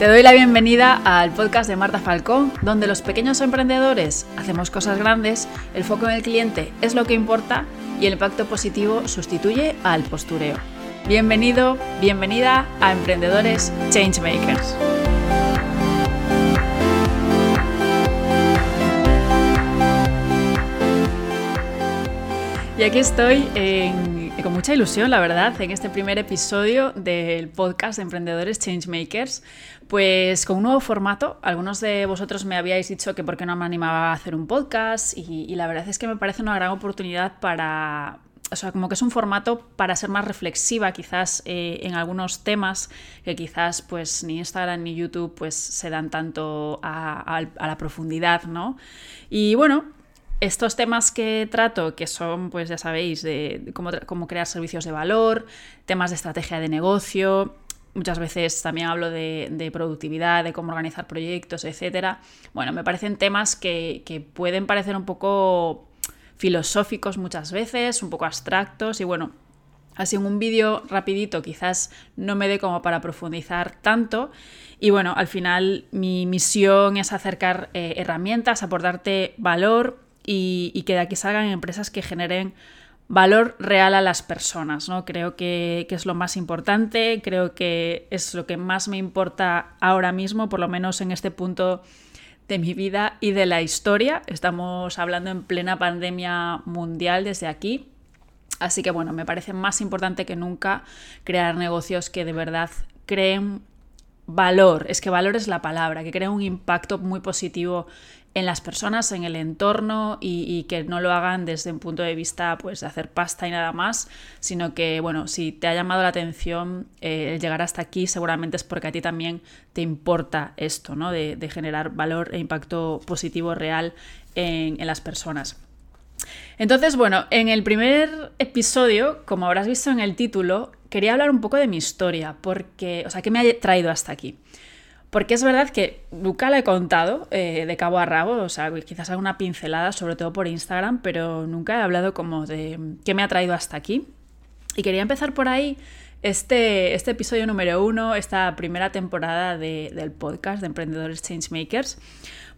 Te doy la bienvenida al podcast de Marta Falcón, donde los pequeños emprendedores hacemos cosas grandes, el foco en el cliente es lo que importa y el impacto positivo sustituye al postureo. Bienvenido, bienvenida a Emprendedores Changemakers. Y aquí estoy con mucha ilusión, la verdad, en este primer episodio del podcast de Emprendedores Changemakers, pues con un nuevo formato. Algunos de vosotros me habíais dicho que por qué no me animaba a hacer un podcast y, la verdad es que me parece una gran oportunidad para, o sea, como que es un formato para ser más reflexiva quizás eh, en algunos temas que quizás pues ni Instagram ni YouTube pues se dan tanto a, a la profundidad, ¿no? Y bueno, estos temas que trato, que son, pues ya sabéis, de cómo, crear servicios de valor, temas de estrategia de negocio, muchas veces también hablo de, productividad, de cómo organizar proyectos, etc. Bueno, me parecen temas que, que, pueden parecer un poco filosóficos muchas veces, un poco abstractos y bueno, así en un vídeo rapidito quizás no me dé como para profundizar tanto. Y bueno, al final mi misión es acercar eh, herramientas, aportarte valor y, que de aquí salgan empresas que generen valor real a las personas, ¿no? Creo que, es lo más importante, creo que es lo que más me importa ahora mismo, por lo menos en este punto de mi vida y de la historia. Estamos hablando en plena pandemia mundial desde aquí. Así que bueno, me parece más importante que nunca crear negocios que de verdad creen valor, es que valor es la palabra, que creen un impacto muy positivo en las personas, en el entorno y, que no lo hagan desde un punto de vista pues, de hacer pasta y nada más, sino que, bueno, si te ha llamado la atención eh, llegar hasta aquí, seguramente es porque a ti también te importa esto, ¿no? De, generar valor e impacto positivo real en, en las personas. Entonces, bueno, en el primer episodio, como habrás visto en el título, quería hablar un poco de mi historia, porque, o sea, ¿qué me ha traído hasta aquí? Porque es verdad que nunca la he contado eh, de cabo a rabo, o sea, quizás alguna pincelada, sobre todo por Instagram, pero nunca he hablado como de qué me ha traído hasta aquí. Y quería empezar por ahí este, este episodio número uno, esta primera temporada del podcast de Emprendedores Changemakers,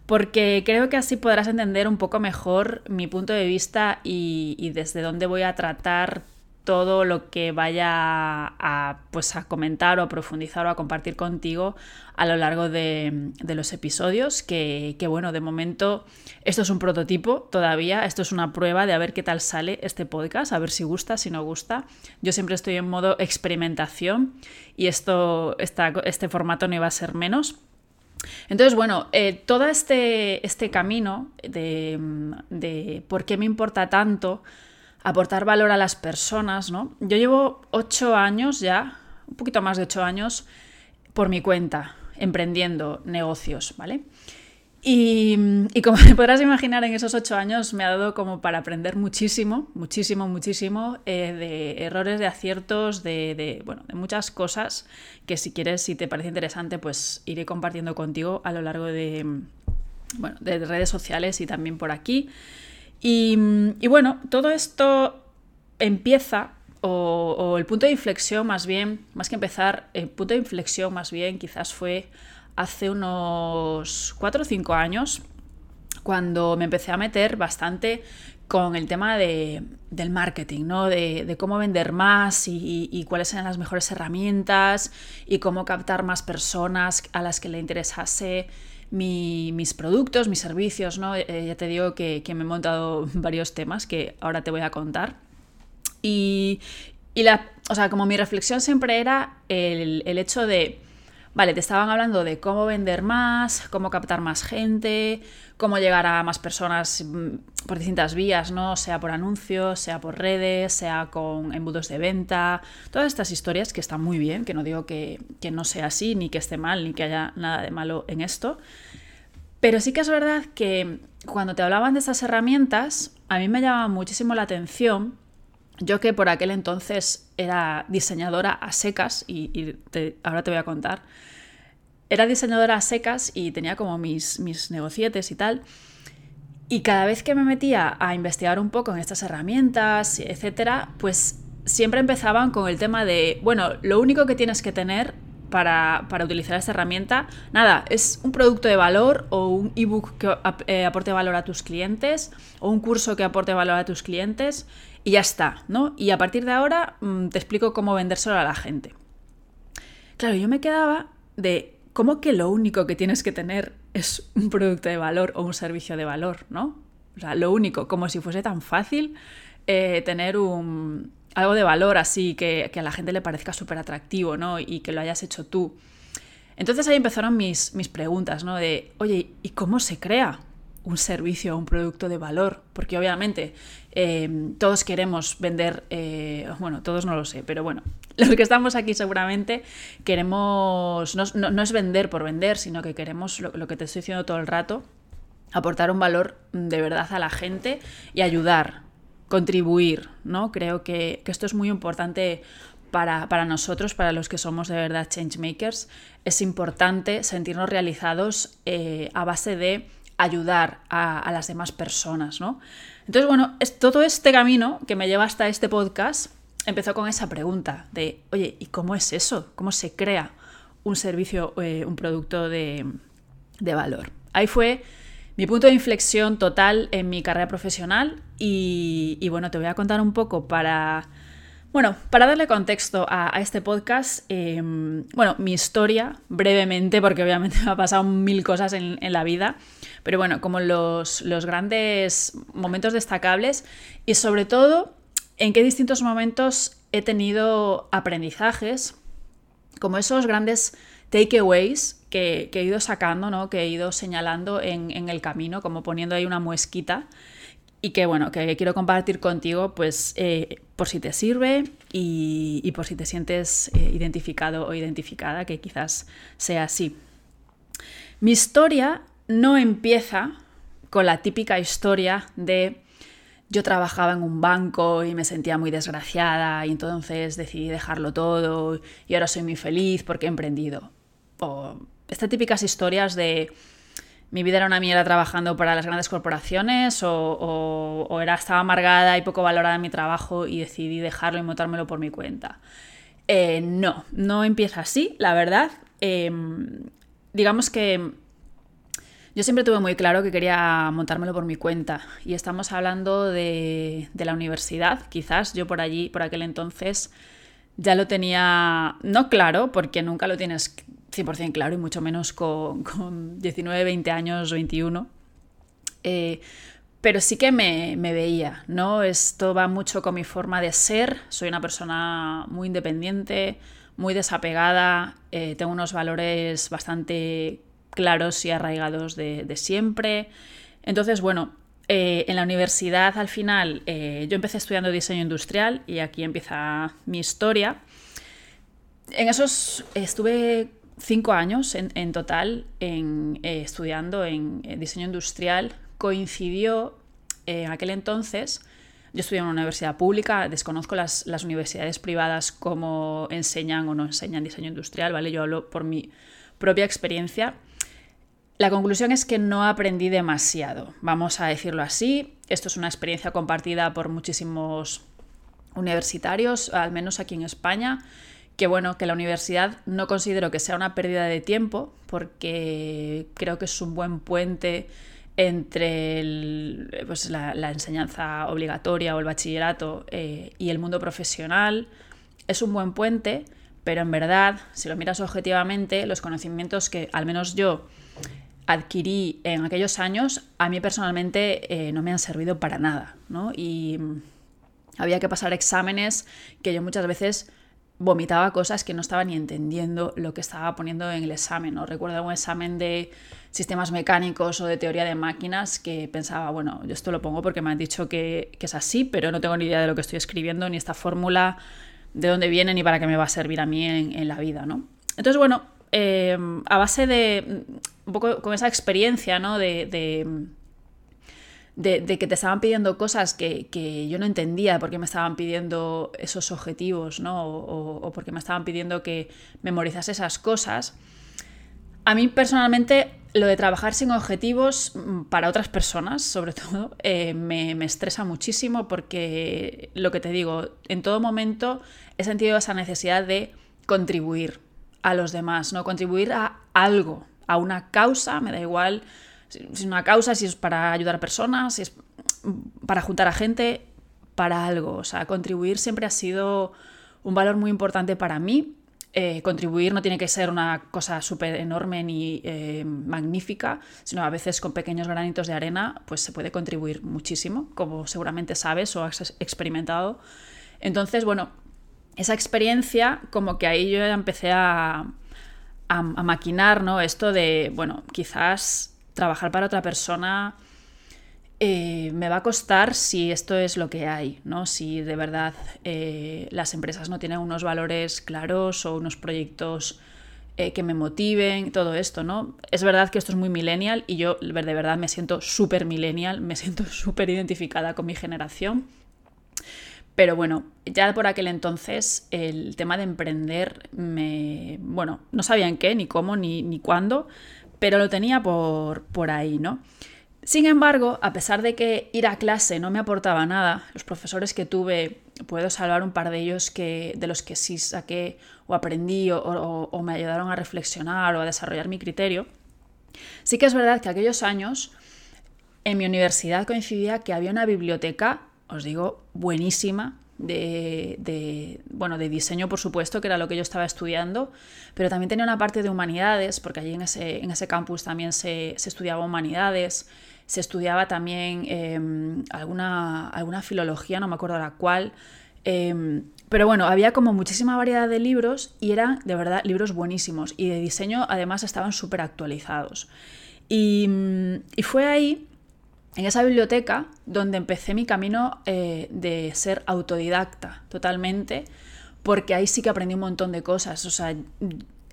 porque creo que así podrás entender un poco mejor mi punto de vista y desde dónde voy a tratar todo lo que vaya a, pues a comentar o a profundizar o a compartir contigo a lo largo de, los episodios, que, bueno, de momento esto es un prototipo todavía, esto es una prueba de a ver qué tal sale este podcast, a ver si gusta, si no gusta. Yo siempre estoy en modo experimentación y esto, este formato no iba a ser menos. Entonces, bueno, eh, todo este, este camino de, de por qué me importa tanto aportar valor a las personas, ¿no? Yo llevo ocho años ya, un poquito más de ocho años, por mi cuenta, emprendiendo negocios, ¿vale? Y, como te podrás imaginar, en esos ocho años me ha dado como para aprender muchísimo, muchísimo, muchísimo eh, de errores, de aciertos, de, bueno, de muchas cosas que si quieres, si te parece interesante, pues iré compartiendo contigo a lo largo de, bueno, de redes sociales y también por aquí. Y, bueno, todo esto empieza, o, el punto de inflexión más bien, más que empezar, el punto de inflexión más bien quizás fue hace unos 4 o 5 años, cuando me empecé a meter bastante con el tema de, del marketing, ¿no? De, cómo vender más y, y, cuáles eran las mejores herramientas y cómo captar más personas a las que le interesase mis productos, mis servicios, ¿no? Eh, ya te digo que, me he montado varios temas que ahora te voy a contar. Y, la, o sea, como mi reflexión siempre era el, el hecho de Vale, te estaban hablando de cómo vender más, cómo captar más gente, cómo llegar a más personas mm, por distintas vías, ¿no? Sea por anuncios, sea por redes, sea con embudos de venta, todas estas historias que están muy bien, que no digo que, no sea así, ni que esté mal, ni que haya nada de malo en esto. Pero sí que es verdad que cuando te hablaban de estas herramientas, a mí me llamaba muchísimo la atención yo que por aquel entonces era diseñadora a secas, y, ahora te voy a contar, era diseñadora a secas y tenía como mis, mis negocietes y tal. Y cada vez que me metía a investigar un poco en estas herramientas, etcétera, pues siempre empezaban con el tema de, bueno, lo único que tienes que tener para, utilizar esta herramienta. Nada, es un producto de valor o un ebook que eh, aporte valor a tus clientes o un curso que aporte valor a tus clientes y ya está, ¿no? Y a partir de ahora mm, te explico cómo vendérselo a la gente. Claro, yo me quedaba de cómo que lo único que tienes que tener es un producto de valor o un servicio de valor, ¿no? O sea, lo único, como si fuese tan fácil eh, tener un, algo de valor así, que, a la gente le parezca súper atractivo, ¿no? Y que lo hayas hecho tú. Entonces ahí empezaron mis, mis preguntas, ¿no? De, oye, ¿y cómo se crea un servicio o un producto de valor? Porque obviamente eh, todos queremos vender, eh, bueno, todos no lo sé, pero bueno, los que estamos aquí seguramente queremos, no, es vender por vender, sino que queremos lo, que te estoy diciendo todo el rato, aportar un valor de verdad a la gente y ayudar, contribuir, ¿no? Creo que, esto es muy importante para, nosotros, para los que somos de verdad changemakers. Es importante sentirnos realizados eh, a base de ayudar a, las demás personas, ¿no? Entonces, bueno, es, todo este camino que me lleva hasta este podcast empezó con esa pregunta de, oye, ¿y cómo es eso? ¿Cómo se crea un servicio, eh, un producto de, de valor? Ahí fue mi punto de inflexión total en mi carrera profesional y, bueno, te voy a contar un poco para, bueno, para darle contexto a, este podcast, em, bueno, mi historia brevemente, porque obviamente me ha pasado mil cosas en, la vida, pero bueno, como los, los grandes momentos destacables y sobre todo en qué distintos momentos he tenido aprendizajes, como esos grandes takeaways que, he ido sacando, ¿no? que he ido señalando en, el camino, como poniendo ahí una muesquita y que bueno, que quiero compartir contigo, pues eh, por si te sirve y, por si te sientes eh, identificado o identificada, que quizás sea así. Mi historia no empieza con la típica historia de yo trabajaba en un banco y me sentía muy desgraciada y entonces decidí dejarlo todo y ahora soy muy feliz porque he emprendido estas típicas historias de mi vida era una mierda trabajando para las grandes corporaciones o, era, estaba amargada y poco valorada en mi trabajo y decidí dejarlo y montármelo por mi cuenta. Eh, no, no empieza así, la verdad. Em, digamos que yo siempre tuve muy claro que quería montármelo por mi cuenta y estamos hablando de, de la universidad, quizás yo por allí, por aquel entonces, ya lo tenía, no claro, porque nunca lo tienes 100% claro y mucho menos con, 19, 20 años, 21. Eh, pero sí que me, veía, ¿no? Esto va mucho con mi forma de ser. Soy una persona muy independiente, muy desapegada, eh, tengo unos valores bastante claros y arraigados de, siempre. Entonces, bueno, eh, en la universidad al final yo empecé estudiando diseño industrial y aquí empieza mi historia. En esos estuve cinco años en, total en, eh, estudiando en, diseño industrial. Coincidió en aquel entonces, yo estudié en una universidad pública, desconozco las, universidades privadas cómo enseñan o no enseñan diseño industrial, ¿vale? Yo hablo por mi propia experiencia. La conclusión es que no aprendí demasiado, vamos a decirlo así. Esto es una experiencia compartida por muchísimos universitarios, al menos aquí en España que bueno, que la universidad no considero que sea una pérdida de tiempo, porque creo que es un buen puente entre pues, la, enseñanza obligatoria o el bachillerato eh, y el mundo profesional. Es un buen puente, pero en verdad, si lo miras objetivamente, los conocimientos que al menos yo adquirí en aquellos años, a mí personalmente eh, no me han servido para nada, ¿no? Y había que pasar exámenes que yo muchas veces vomitaba cosas que no estaba ni entendiendo lo que estaba poniendo en el examen. ¿no? Recuerdo un examen de sistemas mecánicos o de teoría de máquinas que pensaba, bueno, yo esto lo pongo porque me han dicho que, es así, pero no tengo ni idea de lo que estoy escribiendo, ni esta fórmula, de dónde viene, ni para qué me va a servir a mí en, la vida. ¿no? Entonces, bueno, eh, a base de un poco con esa experiencia ¿no? de de, que te estaban pidiendo cosas que, yo no entendía por qué me estaban pidiendo esos objetivos, ¿no? O, porque me estaban pidiendo que memorizase esas cosas. A mí personalmente lo de trabajar sin objetivos mm, para otras personas, sobre todo, eh, me, estresa muchísimo porque lo que te digo, en todo momento he sentido esa necesidad de contribuir a los demás, ¿no? Contribuir a algo, a una causa, me da igual si es una causa, si es para ayudar a personas, si es para juntar a gente, para algo. O sea, contribuir siempre ha sido un valor muy importante para mí. Eh, contribuir no tiene que ser una cosa súper enorme ni eh, magnífica, sino a veces con pequeños granitos de arena, pues se puede contribuir muchísimo, como seguramente sabes o has experimentado. Entonces, bueno, esa experiencia, como que ahí yo empecé a, a, maquinar, ¿no? Esto de, bueno, quizás trabajar para otra persona eh, me va a costar si esto es lo que hay, ¿no? Si de verdad eh, las empresas no tienen unos valores claros o unos proyectos eh, que me motiven, todo esto, ¿no? Es verdad que esto es muy millennial y yo de verdad me siento súper millennial, me siento súper identificada con mi generación. Pero bueno, ya por aquel entonces el tema de emprender me... Bueno, no sabía en qué, ni cómo, ni, ni cuándo, pero lo tenía por, por ahí, ¿no? Sin embargo, a pesar de que ir a clase no me aportaba nada, los profesores que tuve, puedo salvar un par de ellos que, de los que sí saqué o aprendí o, o me ayudaron a reflexionar o a desarrollar mi criterio, sí que es verdad que aquellos años en mi universidad coincidía que había una biblioteca os digo, buenísima. De, bueno, de diseño, por supuesto, que era lo que yo estaba estudiando, pero también tenía una parte de humanidades, porque allí en ese, en ese campus también se, estudiaba humanidades, se estudiaba también em, alguna, alguna filología, no me acuerdo la cuál, em, pero bueno, había como muchísima variedad de libros y eran de verdad libros buenísimos y de diseño además estaban súper actualizados. Y, y fue ahí en esa biblioteca donde empecé mi camino eh, de ser autodidacta totalmente, porque ahí sí que aprendí un montón de cosas. O sea,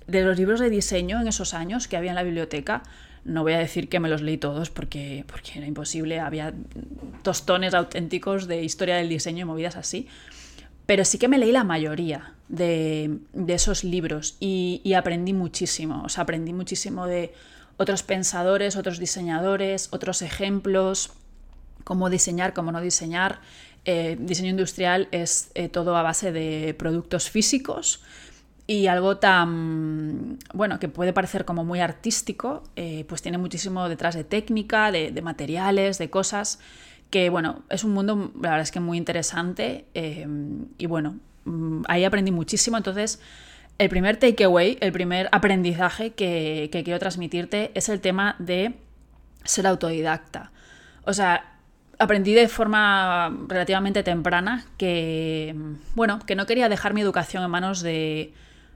de los libros de diseño en esos años que había en la biblioteca, no voy a decir que me los leí todos porque, porque era imposible, había tostones auténticos de historia del diseño y movidas así, pero sí que me leí la mayoría de, esos libros y, y aprendí muchísimo, o sea, aprendí muchísimo de otros pensadores, otros diseñadores, otros ejemplos, cómo diseñar, cómo no diseñar. Eh, diseño industrial es eh, todo a base de productos físicos y algo tan, bueno, que puede parecer como muy artístico, eh, pues tiene muchísimo detrás de técnica, de, de, materiales, de cosas, que bueno, es un mundo, la verdad es que muy interesante y bueno, mm, ahí aprendí muchísimo, entonces el primer takeaway, el primer aprendizaje que, quiero transmitirte es el tema de ser autodidacta. O sea, aprendí de forma relativamente temprana que, bueno, que no quería dejar mi educación en manos de,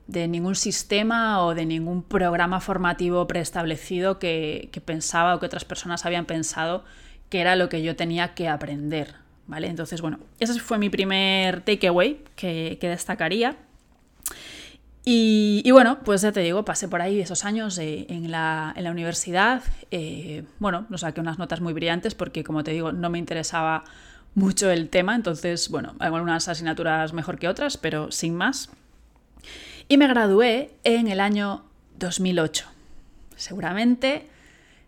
ningún sistema o de ningún programa formativo preestablecido que, pensaba o que otras personas habían pensado que era lo que yo tenía que aprender. ¿Vale? Entonces, bueno, ese fue mi primer takeaway que, que destacaría. Y, bueno, pues ya te digo, pasé por ahí esos años en, la, en, la, universidad. Eh, bueno, no saqué unas notas muy brillantes porque, como te digo, no me interesaba mucho el tema. Entonces, bueno, algunas asignaturas mejor que otras, pero sin más. Y me gradué en el año 2008. Seguramente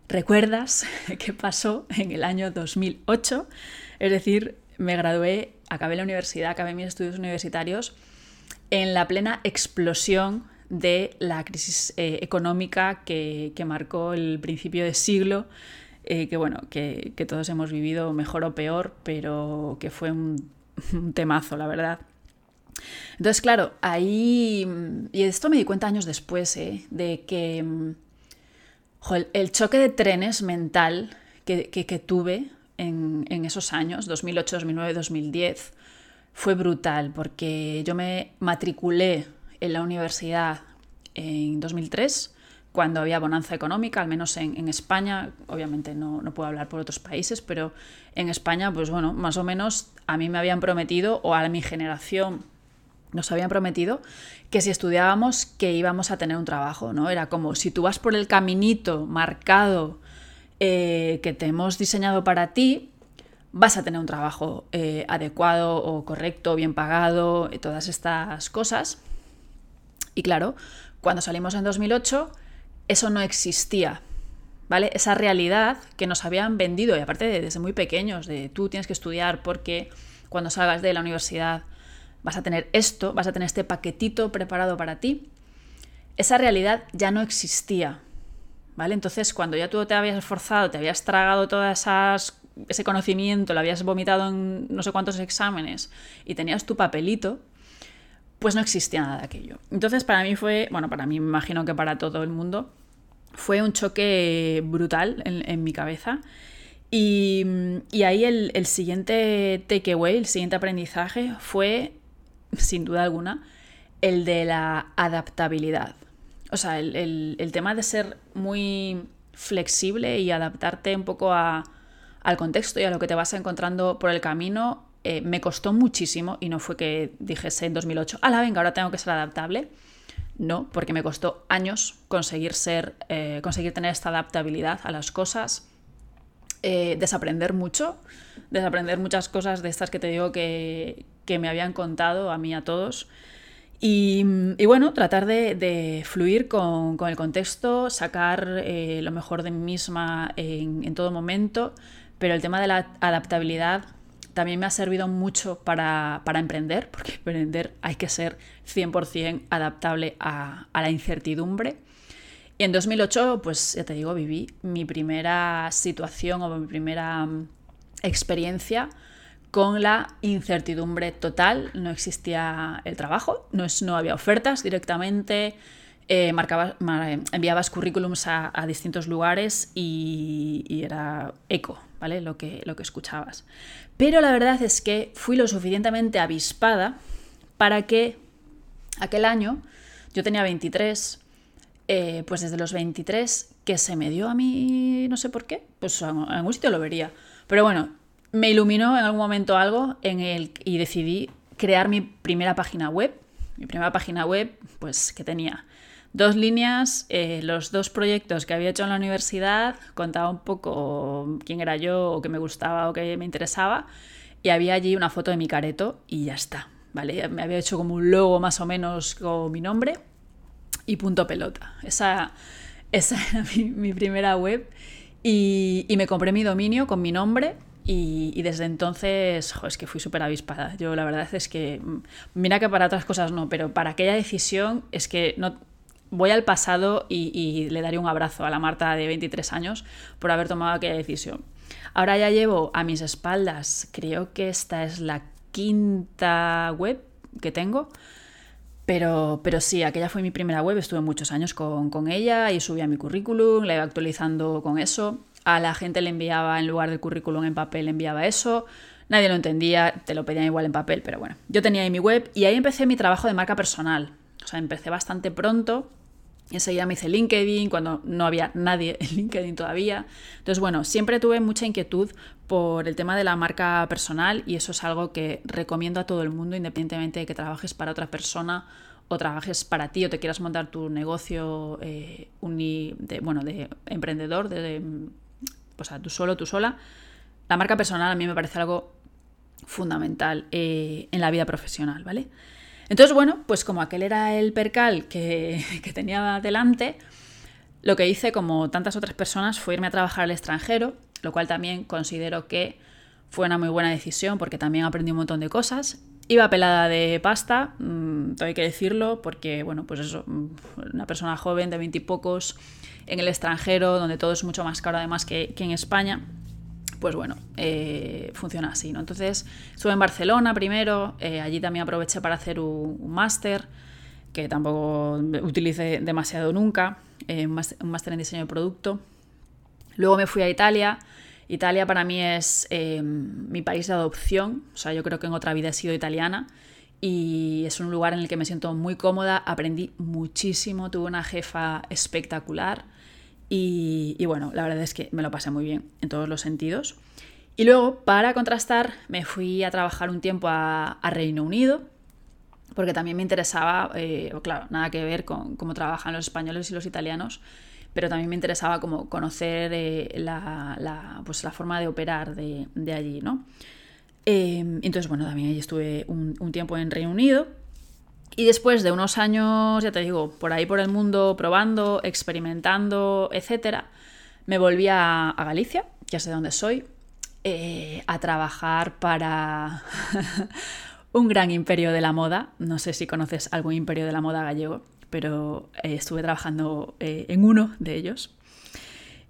recuerdas qué pasó en el año 2008. Es decir, me gradué, acabé la universidad, acabé mis estudios universitarios en la plena explosión de la crisis eh, económica que, marcó el principio de siglo, eh, que bueno, que, todos hemos vivido mejor o peor, pero que fue un, temazo, la verdad. Entonces, claro, ahí, y esto me di cuenta años después, eh, de que el choque de trenes mental que, tuve en, en, esos años, 2008, 2009, 2010, fue brutal porque yo me matriculé en la universidad en 2003 cuando había bonanza económica, al menos en, España, obviamente no, no, puedo hablar por otros países, pero en España, pues bueno, más o menos a mí me habían prometido, o a mi generación nos habían prometido, que si estudiábamos que íbamos a tener un trabajo, ¿no? Era como si tú vas por el caminito marcado eh, que te hemos diseñado para ti, vas a tener un trabajo eh, adecuado o correcto, bien pagado, y todas estas cosas. Y claro, cuando salimos en 2008, eso no existía, ¿vale? Esa realidad que nos habían vendido, y aparte de, desde muy pequeños, de tú tienes que estudiar porque cuando salgas de la universidad vas a tener esto, vas a tener este paquetito preparado para ti. esa realidad ya no existía. ¿Vale? Entonces, cuando ya tú te habías esforzado, te habías tragado todas esas ese conocimiento, lo habías vomitado en no sé cuántos exámenes y tenías tu papelito, pues no existía nada de aquello. Entonces para mí fue, bueno, para mí me imagino que para todo el mundo, fue un choque brutal en, mi cabeza. Y, ahí el, siguiente takeaway, el siguiente aprendizaje fue, sin duda alguna, el de la adaptabilidad. O sea, el, el tema de ser muy flexible y adaptarte un poco a, al contexto y a lo que te vas encontrando por el camino, eh, me costó muchísimo y no fue que dijese en 2008, la venga, ahora tengo que ser adaptable. No, porque me costó años conseguir ser, eh, conseguir tener esta adaptabilidad a las cosas, eh, desaprender mucho, desaprender muchas cosas de estas que te digo que, me habían contado a mí a todos. Y, bueno, tratar de, fluir con, el contexto, sacar lo mejor de mí misma en todo momento, pero el tema de la adaptabilidad también me ha servido mucho para, emprender, porque emprender hay que ser 100% adaptable a, la incertidumbre. Y en 2008, pues ya te digo, viví mi primera situación o mi primera mm, experiencia con la incertidumbre total. No existía el trabajo, no, no había ofertas directamente, eh, enviabas currículums a, distintos lugares y, y, era eco, Lo que, lo que escuchabas. Pero la verdad es que fui lo suficientemente avispada para que aquel año, yo tenía 23, eh, pues desde los 23, que se me dio a mí, no sé por qué, pues en algún sitio lo vería. Pero bueno, me iluminó en algún momento algo en el, y decidí crear mi primera página web. Mi primera página web, pues que tenía dos líneas, eh, los dos proyectos que había hecho en la universidad, contaba un poco quién era yo, o qué me gustaba, o qué me interesaba, y había allí una foto de mi careto y ya está, ¿vale? Me había hecho como un logo más o menos con mi nombre y punto pelota. Esa, esa era mi, primera web y, me compré mi dominio con mi nombre y, desde entonces, es que fui súper avispada. Yo la verdad es que, mm, mira que para otras cosas no, pero para aquella decisión es que no, voy al pasado y, le daré un abrazo a la Marta de 23 años por haber tomado aquella decisión. Ahora ya llevo a mis espaldas, creo que esta es la quinta web que tengo. Pero, pero sí, aquella fue mi primera web, estuve muchos años con, con ella y subía mi currículum, la iba actualizando con eso. A la gente le enviaba, en lugar del currículum en papel, le enviaba eso. Nadie lo entendía, te lo pedían igual en papel, pero bueno. Yo tenía ahí mi web y ahí empecé mi trabajo de marca personal. O sea, empecé bastante pronto Enseguida me hice LinkedIn cuando no había nadie en LinkedIn todavía. Entonces, bueno, siempre tuve mucha inquietud por el tema de la marca personal y eso es algo que recomiendo a todo el mundo, independientemente de que trabajes para otra persona o trabajes para ti o te quieras montar tu negocio eh, de, bueno, de emprendedor, de, pues tú solo, tú sola. La marca personal a mí me parece algo fundamental eh, en la vida profesional, ¿vale? Entonces, bueno, pues como aquel era el percal que, tenía delante, lo que hice, como tantas otras personas, fue irme a trabajar al extranjero, lo cual también considero que fue una muy buena decisión porque también aprendí un montón de cosas. Iba pelada de pasta, mmm, hay que decirlo, porque, bueno, pues eso, mm, una persona joven de veintipocos en el extranjero, donde todo es mucho más caro además que en España, pues bueno, eh, funciona así, ¿no? Entonces, estuve en Barcelona primero, eh, allí también aproveché para hacer un, máster, que tampoco utilicé demasiado nunca, eh, un máster en diseño de producto. Luego me fui a Italia. Italia para mí es mi país de adopción, o sea, yo creo que en otra vida he sido italiana y es un lugar en el que me siento muy cómoda, aprendí muchísimo, tuve una jefa espectacular y, bueno, la verdad es que me lo pasé muy bien en todos los sentidos. Y luego, para contrastar, me fui a trabajar un tiempo a, Reino Unido, porque también me interesaba, eh, claro, nada que ver con cómo trabajan los españoles y los italianos, pero también me interesaba conocer eh, la, pues la, forma de operar de, allí, ¿no? Eh, entonces, bueno, también allí estuve un tiempo en Reino Unido y después de unos años, ya te digo, por ahí por el mundo, probando, experimentando, etc., me volví a, Galicia, que es de donde soy, eh, a trabajar para un gran imperio de la moda. No sé si conoces algún imperio de la moda gallego, pero eh, estuve trabajando eh, en uno de ellos.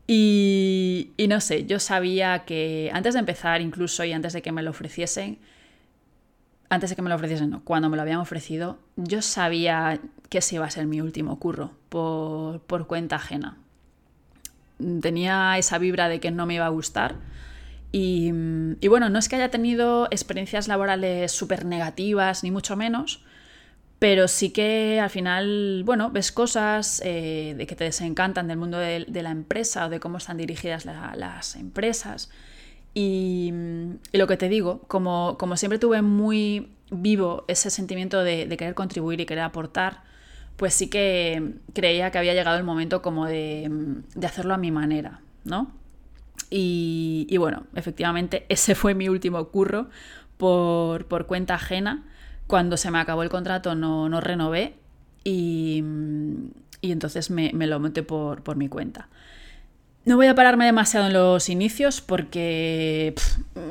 Y, y, no sé, yo sabía que antes de empezar incluso y antes de que me lo ofreciesen, antes de que me lo ofreciesen, no, cuando me lo habían ofrecido, yo sabía que ese iba a ser mi último curro por, por cuenta ajena. Tenía esa vibra de que no me iba a gustar. Y, y bueno, no es que haya tenido experiencias laborales súper negativas, ni mucho menos, pero sí que al final, bueno, ves cosas eh, de que te desencantan del mundo de, la empresa o de cómo están dirigidas las empresas. Y, lo que te digo, como, como, siempre tuve muy vivo ese sentimiento de, querer contribuir y querer aportar, pues sí que creía que había llegado el momento como de, hacerlo a mi manera, ¿no? Y, bueno, efectivamente ese fue mi último curro por, cuenta ajena. Cuando se me acabó el contrato no, no renové y, entonces me, lo monté por, por mi cuenta. No voy a pararme demasiado en los inicios porque,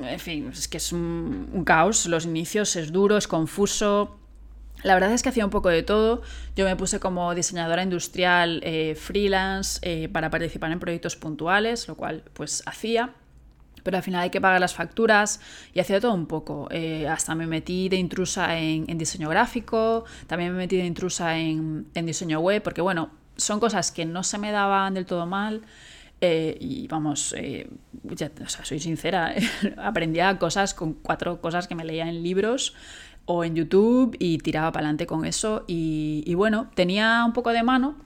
en fin, es que es un, caos. Los inicios es duro, es confuso. La verdad es que hacía un poco de todo. Yo me puse como diseñadora industrial eh, freelance eh, para participar en proyectos puntuales, lo cual pues hacía. Pero al final hay que pagar las facturas y hacía todo un poco. Eh, hasta me metí de intrusa en, diseño gráfico, también me metí de intrusa en diseño web, porque bueno, son cosas que no se me daban del todo mal eh, y vamos, eh, soy sincera, aprendía cosas con cuatro cosas que me leía en libros o en YouTube y tiraba para adelante con eso. Y, bueno, tenía un poco de mano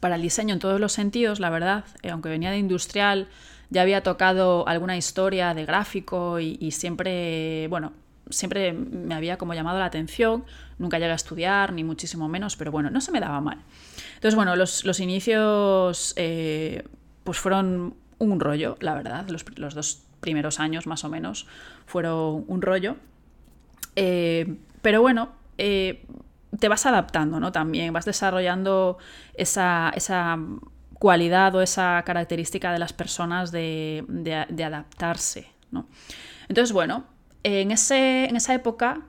para el diseño en todos los sentidos, la verdad, eh, aunque venía de industrial, ya había tocado alguna historia de gráfico y, siempre, bueno, siempre me había como llamado la atención, nunca llegué a estudiar, ni muchísimo menos, pero bueno, no se me daba mal. Entonces, bueno, los, los inicios pues fueron un rollo, la verdad. Los, dos primeros años más o menos fueron un rollo. Eh, pero bueno, eh, te vas adaptando, ¿no? También vas desarrollando esa, cualidad o esa característica de las personas de, adaptarse, ¿no? Entonces, bueno, en, ese, en esa época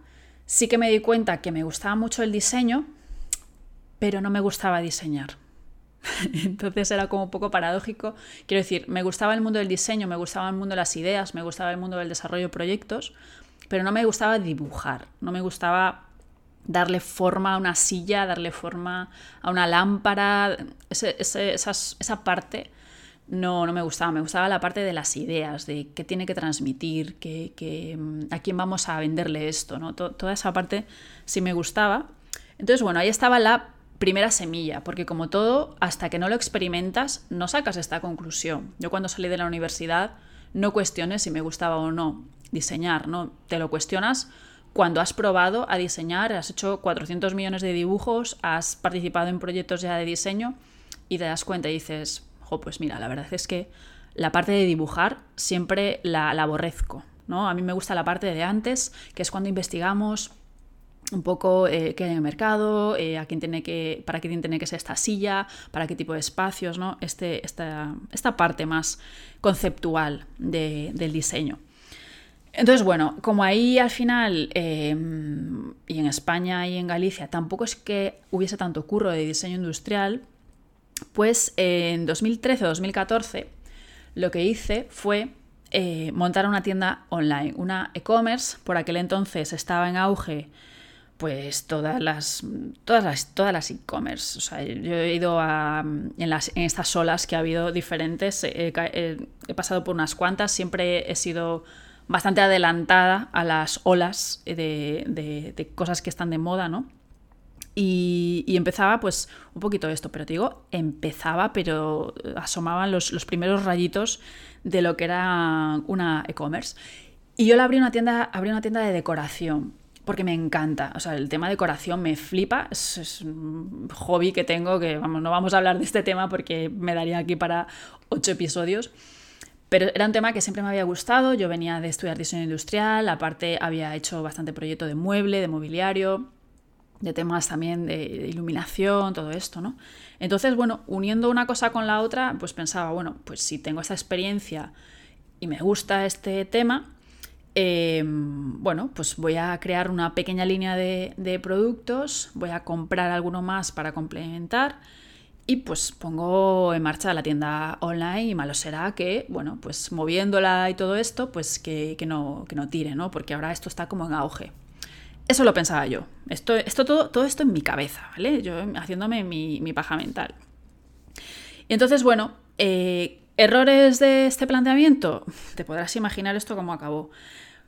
sí que me di cuenta que me gustaba mucho el diseño, pero no me gustaba diseñar. Entonces era como un poco paradójico. Quiero decir, me gustaba el mundo del diseño, me gustaba el mundo de las ideas, me gustaba el mundo del desarrollo de proyectos, pero no me gustaba dibujar, no me gustaba darle forma a una silla, darle forma a una lámpara, esa parte no, no me gustaba, me gustaba la parte de las ideas, de qué tiene que transmitir, que, a quién vamos a venderle esto, ¿no? toda esa parte sí me gustaba. Entonces, bueno, ahí estaba la primera semilla, porque como todo, hasta que no lo experimentas, no sacas esta conclusión. Yo cuando salí de la universidad no cuestioné si me gustaba o no diseñar, ¿no? Te lo cuestionas cuando has probado a diseñar, has hecho 400 millones de dibujos, has participado en proyectos ya de diseño y te das cuenta y dices, jo, pues mira, la verdad es que la parte de dibujar siempre la, la aborrezco, ¿no? A mí me gusta la parte de antes, que es cuando investigamos, un poco eh, qué hay en el mercado, eh, a quién tiene que, para quién tiene que ser esta silla, para qué tipo de espacios, ¿no? Este, esta, esta parte más conceptual del diseño. Entonces, bueno, como ahí al final, em, y en España y en Galicia, tampoco es que hubiese tanto curro de diseño industrial, pues en 2013 o 2014 lo que hice fue eh, montar una tienda online, una e-commerce, por aquel entonces estaba en auge pues todas las todas las todas las e-commerce. O sea, yo he ido a, en, las, en estas olas que ha habido diferentes, he, pasado por unas cuantas, siempre he sido bastante adelantada a las olas de, de, cosas que están de moda, ¿no? Y, y, empezaba pues un poquito esto, pero te digo, empezaba, pero asomaban los, los primeros rayitos de lo que era una e-commerce. Y yo le abrí una tienda, abrí una tienda de decoración porque me encanta. O sea, el tema de decoración me flipa. Es, un hobby que tengo que, vamos, no vamos a hablar de este tema porque me daría aquí para ocho episodios. Pero era un tema que siempre me había gustado. Yo venía de estudiar diseño industrial, aparte había hecho bastante proyecto de mueble, de mobiliario, de temas también de iluminación, todo esto, ¿no? Entonces, bueno, uniendo una cosa con la otra, pues pensaba, bueno, pues si tengo esta experiencia y me gusta este tema, Em, bueno, pues voy a crear una pequeña línea de, productos, voy a comprar alguno más para complementar y pues pongo en marcha la tienda online y malo será que, bueno, pues moviéndola y todo esto, pues que, que, no, que no tire, ¿no? Porque ahora esto está como en auge. Eso lo pensaba yo. Esto, esto todo, todo esto en mi cabeza, ¿vale? Yo haciéndome mi, mi paja mental. Y entonces, bueno, eh, errores de este planteamiento. Te podrás imaginar esto cómo acabó.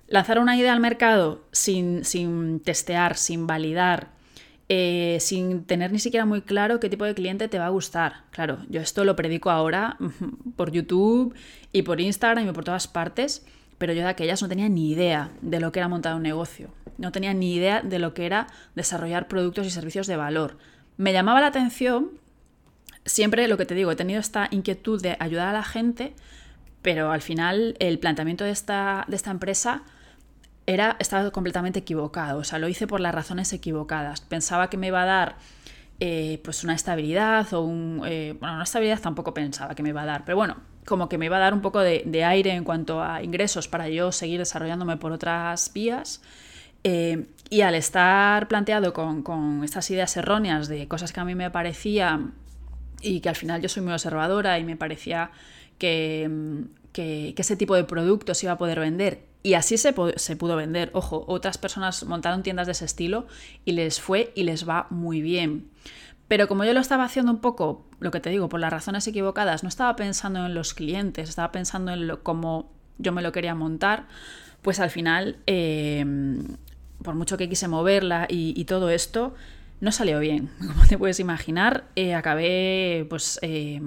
Lanzar una idea al mercado sin, sin testear, sin validar, eh, sin tener ni siquiera muy claro qué tipo de cliente te va a gustar. Claro, yo esto lo predico ahora por YouTube y por Instagram y por todas partes, pero yo de aquellas no tenía ni idea de lo que era montar un negocio, no tenía ni idea de lo que era desarrollar productos y servicios de valor. Me llamaba la atención, siempre lo que te digo, he tenido esta inquietud de ayudar a la gente, pero al final el planteamiento de esta, de esta empresa era, estaba completamente equivocado, o sea, lo hice por las razones equivocadas. Pensaba que me iba a dar eh, pues una estabilidad o un... Eh, bueno, una estabilidad tampoco pensaba que me iba a dar, pero bueno, como que me iba a dar un poco de, aire en cuanto a ingresos para yo seguir desarrollándome por otras vías. Eh, y al estar planteado con, con, estas ideas erróneas de cosas que a mí me parecían y que al final yo soy muy observadora y me parecía que, que, ese tipo de productos iba a poder vender y así se, pudo vender. Ojo, otras personas montaron tiendas de ese estilo y les fue y les va muy bien. Pero como yo lo estaba haciendo un poco, lo que te digo, por las razones equivocadas, no estaba pensando en los clientes, estaba pensando en lo, cómo yo me lo quería montar, pues al final, eh, por mucho que quise moverla y, todo esto, no salió bien. Como te puedes imaginar, eh, acabé pues eh,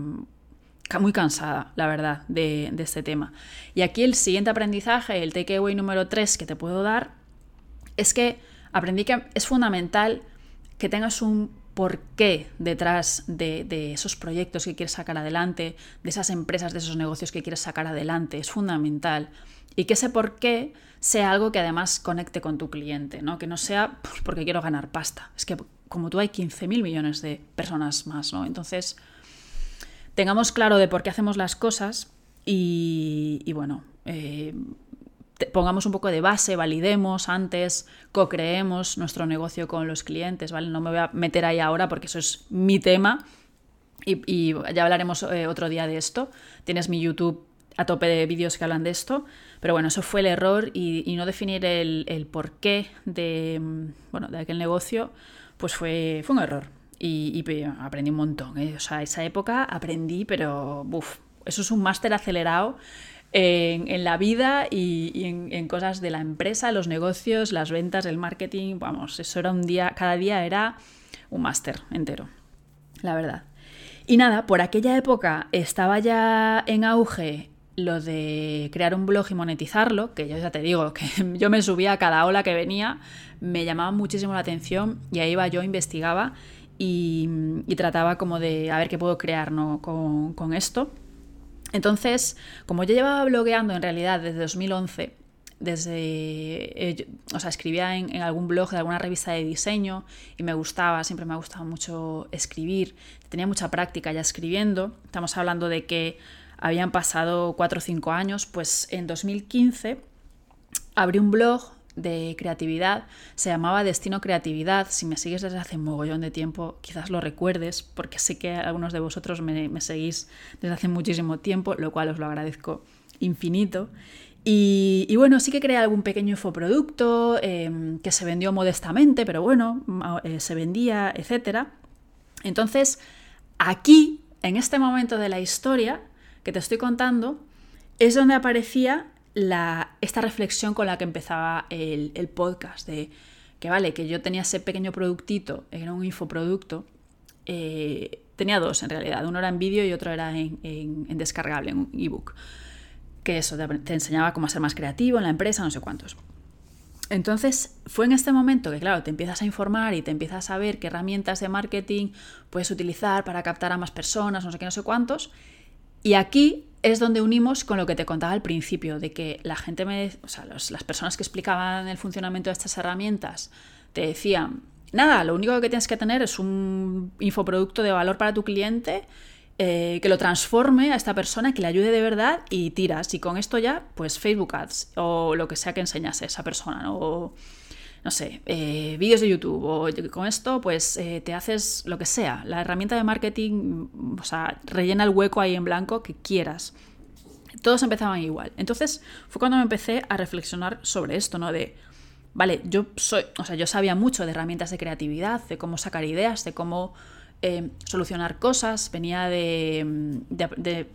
muy cansada, la verdad, de, este tema. Y aquí el siguiente aprendizaje, el takeaway número 3 que te puedo dar, es que aprendí que es fundamental que tengas un porqué detrás de, esos proyectos que quieres sacar adelante, de esas empresas, de esos negocios que quieres sacar adelante. Es fundamental. Y que ese porqué sea algo que además conecte con tu cliente, ¿no? Que no sea porque quiero ganar pasta. Es que como tú hay 15.000 millones de personas más, ¿no? Entonces tengamos claro de por qué hacemos las cosas y, bueno, eh, pongamos un poco de base, validemos antes, co-creemos nuestro negocio con los clientes, ¿vale? No me voy a meter ahí ahora porque eso es mi tema y, ya hablaremos eh, otro día de esto. Tienes mi YouTube a tope de vídeos que hablan de esto, pero bueno, eso fue el error y, no definir el, el porqué de, bueno, de aquel negocio, pues fue, fue un error. Y, aprendí un montón. ¿eh? O sea, esa época aprendí, pero buf, eso es un máster acelerado en, la vida y, en, cosas de la empresa, los negocios, las ventas, el marketing. Vamos, eso era un día, cada día era un máster entero, la verdad. Y nada, por aquella época estaba ya en auge lo de crear un blog y monetizarlo, que yo ya te digo, que yo me subía a cada ola que venía, me llamaba muchísimo la atención y ahí iba yo, investigaba y, trataba como de a ver qué puedo crear ¿no? con, esto. Entonces, como yo llevaba blogueando en realidad desde 2011, desde, eh, o sea, escribía en, algún blog de alguna revista de diseño y me gustaba, siempre me ha gustado mucho escribir, tenía mucha práctica ya escribiendo, estamos hablando de que habían pasado 4 o 5 años, pues en 2015 abrí un blog de creatividad se llamaba Destino Creatividad. Si me sigues desde hace un mogollón de tiempo, quizás lo recuerdes, porque sé que algunos de vosotros me, seguís desde hace muchísimo tiempo, lo cual os lo agradezco infinito. Y, bueno, sí que creé algún pequeño infoproducto em, que se vendió modestamente, pero bueno, eh, se vendía, etc. Entonces, aquí, en este momento de la historia que te estoy contando, es donde aparecía esta reflexión con la que empezaba el, podcast, de que vale, que yo tenía ese pequeño productito, era un infoproducto, eh, tenía dos en realidad, uno era en vídeo y otro era en, descargable, en un ebook, que eso te, enseñaba cómo ser más creativo en la empresa, no sé cuántos. Entonces fue en este momento que, claro, te empiezas a informar y te empiezas a ver qué herramientas de marketing puedes utilizar para captar a más personas, no sé qué, no sé cuántos. Y aquí es donde unimos con lo que te contaba al principio, de que la gente me, o sea, las personas que explicaban el funcionamiento de estas herramientas te decían, nada, lo único que tienes que tener es un infoproducto de valor para tu cliente eh, que lo transforme a esta persona, que le ayude de verdad y tiras. Y con esto ya, pues Facebook Ads o lo que sea que enseñase esa persona, ¿no? No sé, eh, vídeos de YouTube o con esto pues eh, te haces lo que sea. La herramienta de marketing, o sea, rellena el hueco ahí en blanco que quieras. Todos empezaban igual. Entonces fue cuando me empecé a reflexionar sobre esto, ¿no? De, vale, yo soy, o sea, yo sabía mucho de herramientas de creatividad, de cómo sacar ideas, de cómo eh, solucionar cosas, venía de,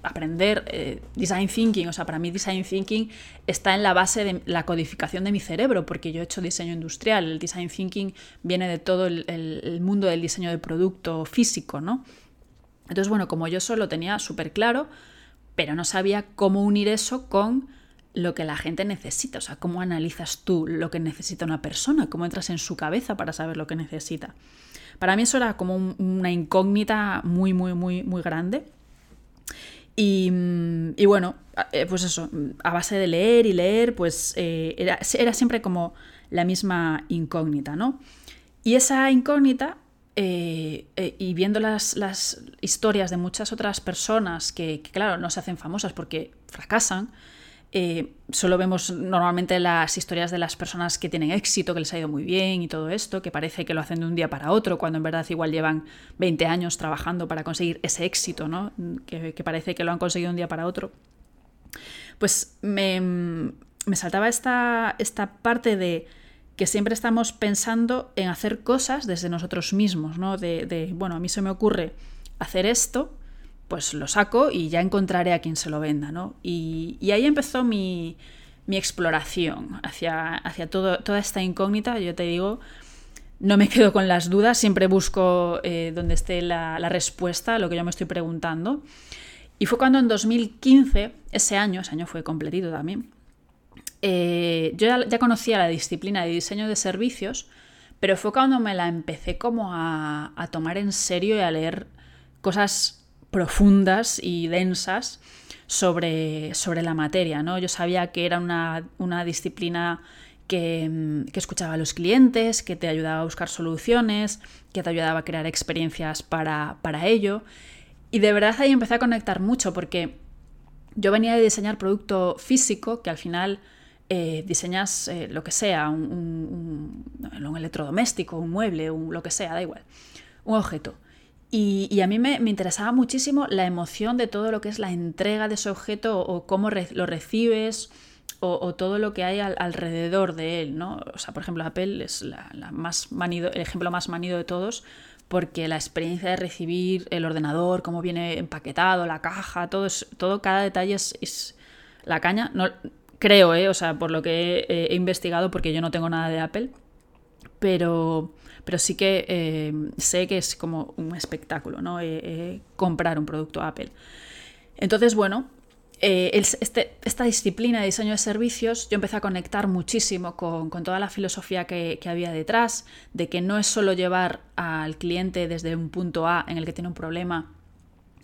aprender eh, design thinking, o sea, para mí design thinking está en la base de la codificación de mi cerebro, porque yo he hecho diseño industrial, el design thinking viene de todo el, mundo del diseño de producto físico, ¿no? Entonces, bueno, como yo eso lo tenía súper claro, pero no sabía cómo unir eso con lo que la gente necesita, o sea, cómo analizas tú lo que necesita una persona, cómo entras en su cabeza para saber lo que necesita. Para mí eso era como una incógnita muy, muy, muy, muy grande. Y, bueno, eh, pues eso, a base de leer y leer, pues eh, era, siempre como la misma incógnita, ¿no? Y esa incógnita, eh, y viendo las, historias de muchas otras personas que, claro, no se hacen famosas porque fracasan, eh, solo vemos normalmente las historias de las personas que tienen éxito, que les ha ido muy bien y todo esto, que parece que lo hacen de un día para otro, cuando en verdad igual llevan 20 años trabajando para conseguir ese éxito, ¿no? que, parece que lo han conseguido un día para otro. Pues me, saltaba esta, esta parte de que siempre estamos pensando en hacer cosas desde nosotros mismos, ¿no? De, de, bueno, a mí se me ocurre hacer esto, pues lo saco y ya encontraré a quien se lo venda, ¿no? Y, ahí empezó mi, exploración hacia, toda esta incógnita, yo te digo, no me quedo con las dudas, siempre busco eh, donde esté la, respuesta a lo que yo me estoy preguntando. Y fue cuando en 2015, ese año, ese año fue completito también, eh, yo ya, conocía la disciplina de diseño de servicios, pero fue cuando me la empecé como a tomar en serio y a leer cosas profundas y densas sobre, sobre la materia. ¿no? Yo sabía que era una, disciplina que, escuchaba a los clientes, que te ayudaba a buscar soluciones, que te ayudaba a crear experiencias para, ello. Y de verdad ahí empecé a conectar mucho porque yo venía de diseñar producto físico, que al final eh, diseñas eh, lo que sea, un, un, electrodoméstico, un mueble, un, lo que sea, da igual, un objeto. Y, a mí me, interesaba muchísimo la emoción de todo lo que es la entrega de ese objeto o, cómo lo recibes o, todo lo que hay alrededor de él, ¿no? O sea, por ejemplo, Apple es la, más manido, el ejemplo más manido de todos porque la experiencia de recibir el ordenador, cómo viene empaquetado, la caja, todo, es, todo cada detalle es, la caña. No, creo, ¿eh? O sea, por lo que he investigado, porque yo no tengo nada de Apple, pero pero sí que eh, sé que es como un espectáculo, ¿no? Eh, eh, comprar un producto Apple. Entonces, bueno, este, esta disciplina de diseño de servicios, yo empecé a conectar muchísimo con, toda la filosofía que, había detrás, de que no es solo llevar al cliente desde un punto A en el que tiene un problema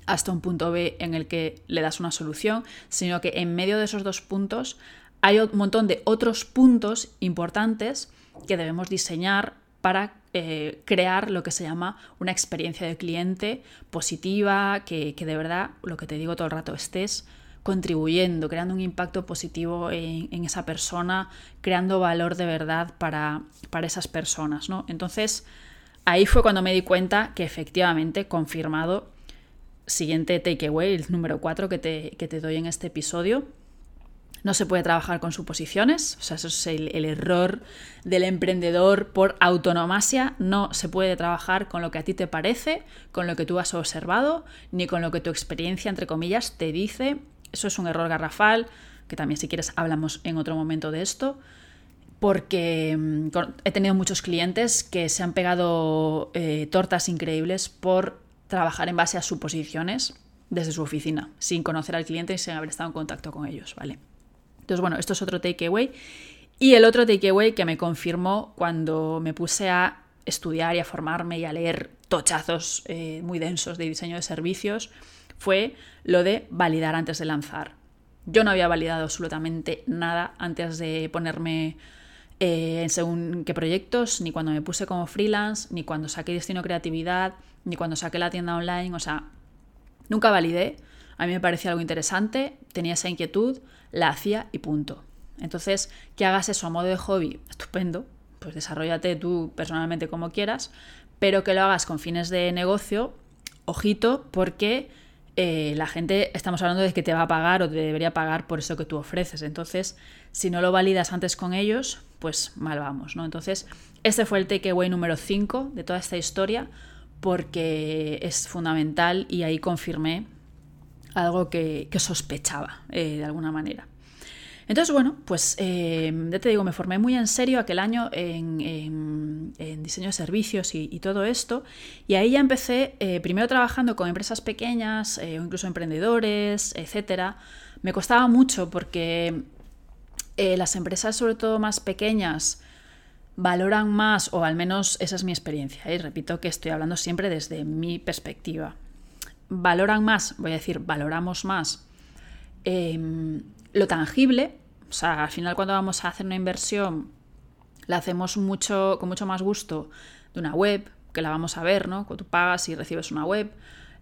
hasta un punto B en el que le das una solución, sino que en medio de esos dos puntos hay un montón de otros puntos importantes que debemos diseñar para eh, crear lo que se llama una experiencia de cliente positiva, que, de verdad, lo que te digo todo el rato, estés contribuyendo, creando un impacto positivo en, esa persona, creando valor de verdad para, para esas personas. ¿no? Entonces, ahí fue cuando me di cuenta que efectivamente, confirmado, siguiente takeaway, el número 4 que te, que te doy en este episodio, no se puede trabajar con suposiciones, o sea, eso es el, error del emprendedor por autonomasia. No se puede trabajar con lo que a ti te parece, con lo que tú has observado, ni con lo que tu experiencia, entre comillas, te dice. Eso es un error garrafal, que también si quieres hablamos en otro momento de esto, porque mm, he tenido muchos clientes que se han pegado eh, tortas increíbles por trabajar en base a suposiciones desde su oficina, sin conocer al cliente y sin haber estado en contacto con ellos, ¿vale? Entonces, bueno, esto es otro takeaway. Y el otro takeaway que me confirmó cuando me puse a estudiar y a formarme y a leer tochazos eh, muy densos de diseño de servicios fue lo de validar antes de lanzar. Yo no había validado absolutamente nada antes de ponerme eh, en según qué proyectos, ni cuando me puse como freelance, ni cuando saqué Destino Creatividad, ni cuando saqué la tienda online. O sea, Nunca validé, a mí me parecía algo interesante, tenía esa inquietud, la hacía y punto. Entonces, que hagas eso a modo de hobby, estupendo, pues desarrollate tú personalmente como quieras, pero que lo hagas con fines de negocio, ojito, porque eh, la gente, estamos hablando de que te va a pagar o te debería pagar por eso que tú ofreces. Entonces, si no lo validas antes con ellos, pues mal vamos, ¿no? Entonces, este fue el takeaway número 5 de toda esta historia, porque es fundamental y ahí confirmé algo que, sospechaba eh, de alguna manera. Entonces, bueno, pues eh, ya te digo, me formé muy en serio aquel año en, diseño de servicios y, todo esto. Y ahí ya empecé, eh, primero trabajando con empresas pequeñas o incluso emprendedores, etc. Me costaba mucho porque las empresas, sobre todo más pequeñas, valoran más, o al menos esa es mi experiencia, y repito que estoy hablando siempre desde mi perspectiva, valoran más, voy a decir, valoramos más em, lo tangible, o sea, al final cuando vamos a hacer una inversión, la hacemos mucho, con mucho más gusto de una web, que la vamos a ver, ¿no? Cuando tú pagas y recibes una web,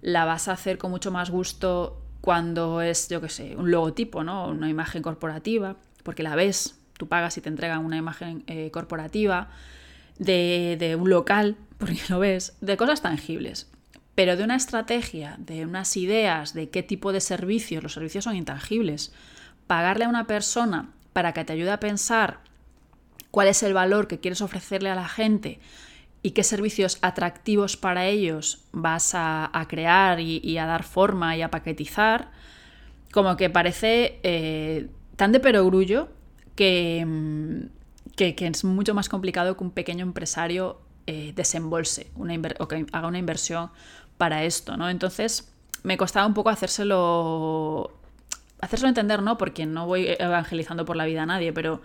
la vas a hacer con mucho más gusto cuando es, yo qué sé, un logotipo, ¿no? Una imagen corporativa, porque la ves, tú pagas y te entregan una imagen eh, corporativa de, de un local, porque lo ves, de cosas tangibles pero de una estrategia, de unas ideas, de qué tipo de servicios, los servicios son intangibles, pagarle a una persona para que te ayude a pensar cuál es el valor que quieres ofrecerle a la gente y qué servicios atractivos para ellos vas a, crear y, a dar forma y a paquetizar, como que parece eh, tan de perogrullo que, mm, que, que, es mucho más complicado que un pequeño empresario eh, desembolse una o que haga una inversión para esto, ¿no? Entonces me costaba un poco hacérselo, hacérselo entender, ¿no? Porque no voy evangelizando por la vida a nadie, pero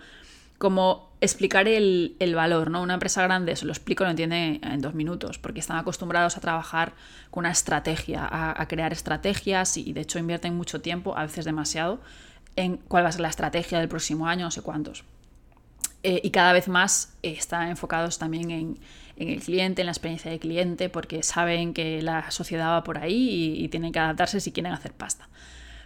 como explicar el, valor, ¿no? Una empresa grande, se lo explico, lo entiende en dos minutos, porque están acostumbrados a trabajar con una estrategia, a, crear estrategias y de hecho invierten mucho tiempo, a veces demasiado, en cuál va a ser la estrategia del próximo año, no sé cuántos. Eh, y cada vez más están enfocados también en, en el cliente, en la experiencia del cliente, porque saben que la sociedad va por ahí y, tienen que adaptarse si quieren hacer pasta.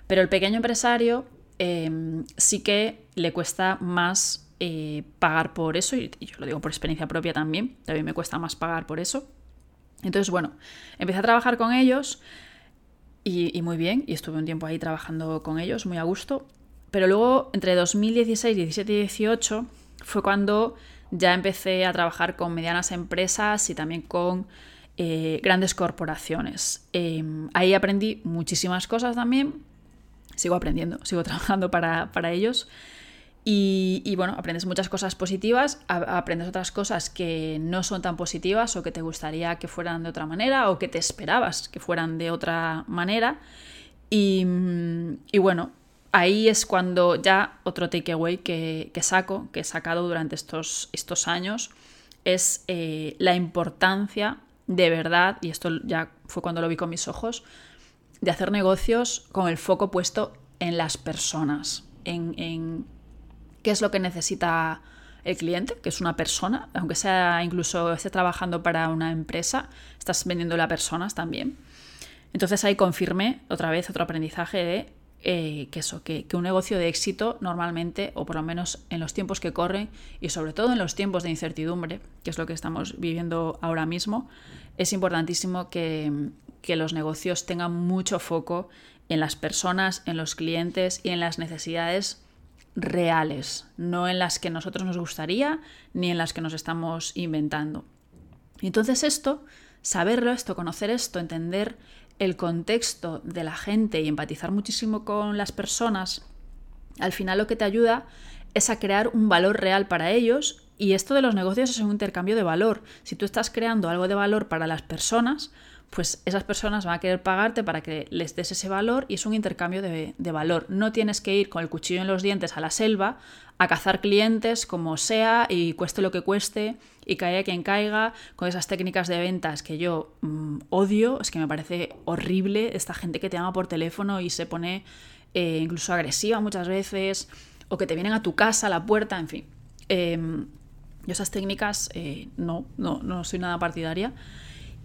Pero el pequeño empresario em, sí que le cuesta más eh, pagar por eso, y, yo lo digo por experiencia propia también, también me cuesta más pagar por eso. Entonces, bueno, empecé a trabajar con ellos y, y muy bien, y estuve un tiempo ahí trabajando con ellos, muy a gusto. Pero luego, entre 2016, 17 y 18, fue cuando ya empecé a trabajar con medianas empresas y también con eh, grandes corporaciones. Em, ahí aprendí muchísimas cosas también. Sigo aprendiendo, sigo trabajando para, ellos. Y, bueno, aprendes muchas cosas positivas, aprendes otras cosas que no son tan positivas o que te gustaría que fueran de otra manera o que te esperabas que fueran de otra manera. Y bueno, ahí es cuando ya otro takeaway que, saco, que he sacado durante estos, estos años, es eh, la importancia de verdad, y esto ya fue cuando lo vi con mis ojos, de hacer negocios con el foco puesto en las personas, en, qué es lo que necesita el cliente, que es una persona, aunque sea incluso esté trabajando para una empresa, estás vendiéndole a personas también. Entonces ahí confirmé otra vez otro aprendizaje de eh, que eso, que, un negocio de éxito normalmente, o por lo menos en los tiempos que corren, y sobre todo en los tiempos de incertidumbre, que es lo que estamos viviendo ahora mismo, es importantísimo que, que los negocios tengan mucho foco en las personas, en los clientes y en las necesidades reales, no en las que nosotros nos gustaría ni en las que nos estamos inventando. Entonces esto, saberlo, esto, conocer esto, entender el contexto de la gente y empatizar muchísimo con las personas, al final lo que te ayuda es a crear un valor real para ellos y esto de los negocios es un intercambio de valor. Si tú estás creando algo de valor para las personas, pues esas personas van a querer pagarte para que les des ese valor y es un intercambio de, valor. No tienes que ir con el cuchillo en los dientes a la selva a cazar clientes como sea y cueste lo que cueste y caiga quien caiga con esas técnicas de ventas que yo mm, odio, es que me parece horrible esta gente que te llama por teléfono y se pone eh, incluso agresiva muchas veces o que te vienen a tu casa, a la puerta, en fin. Em, yo esas técnicas eh, no, no, no soy nada partidaria.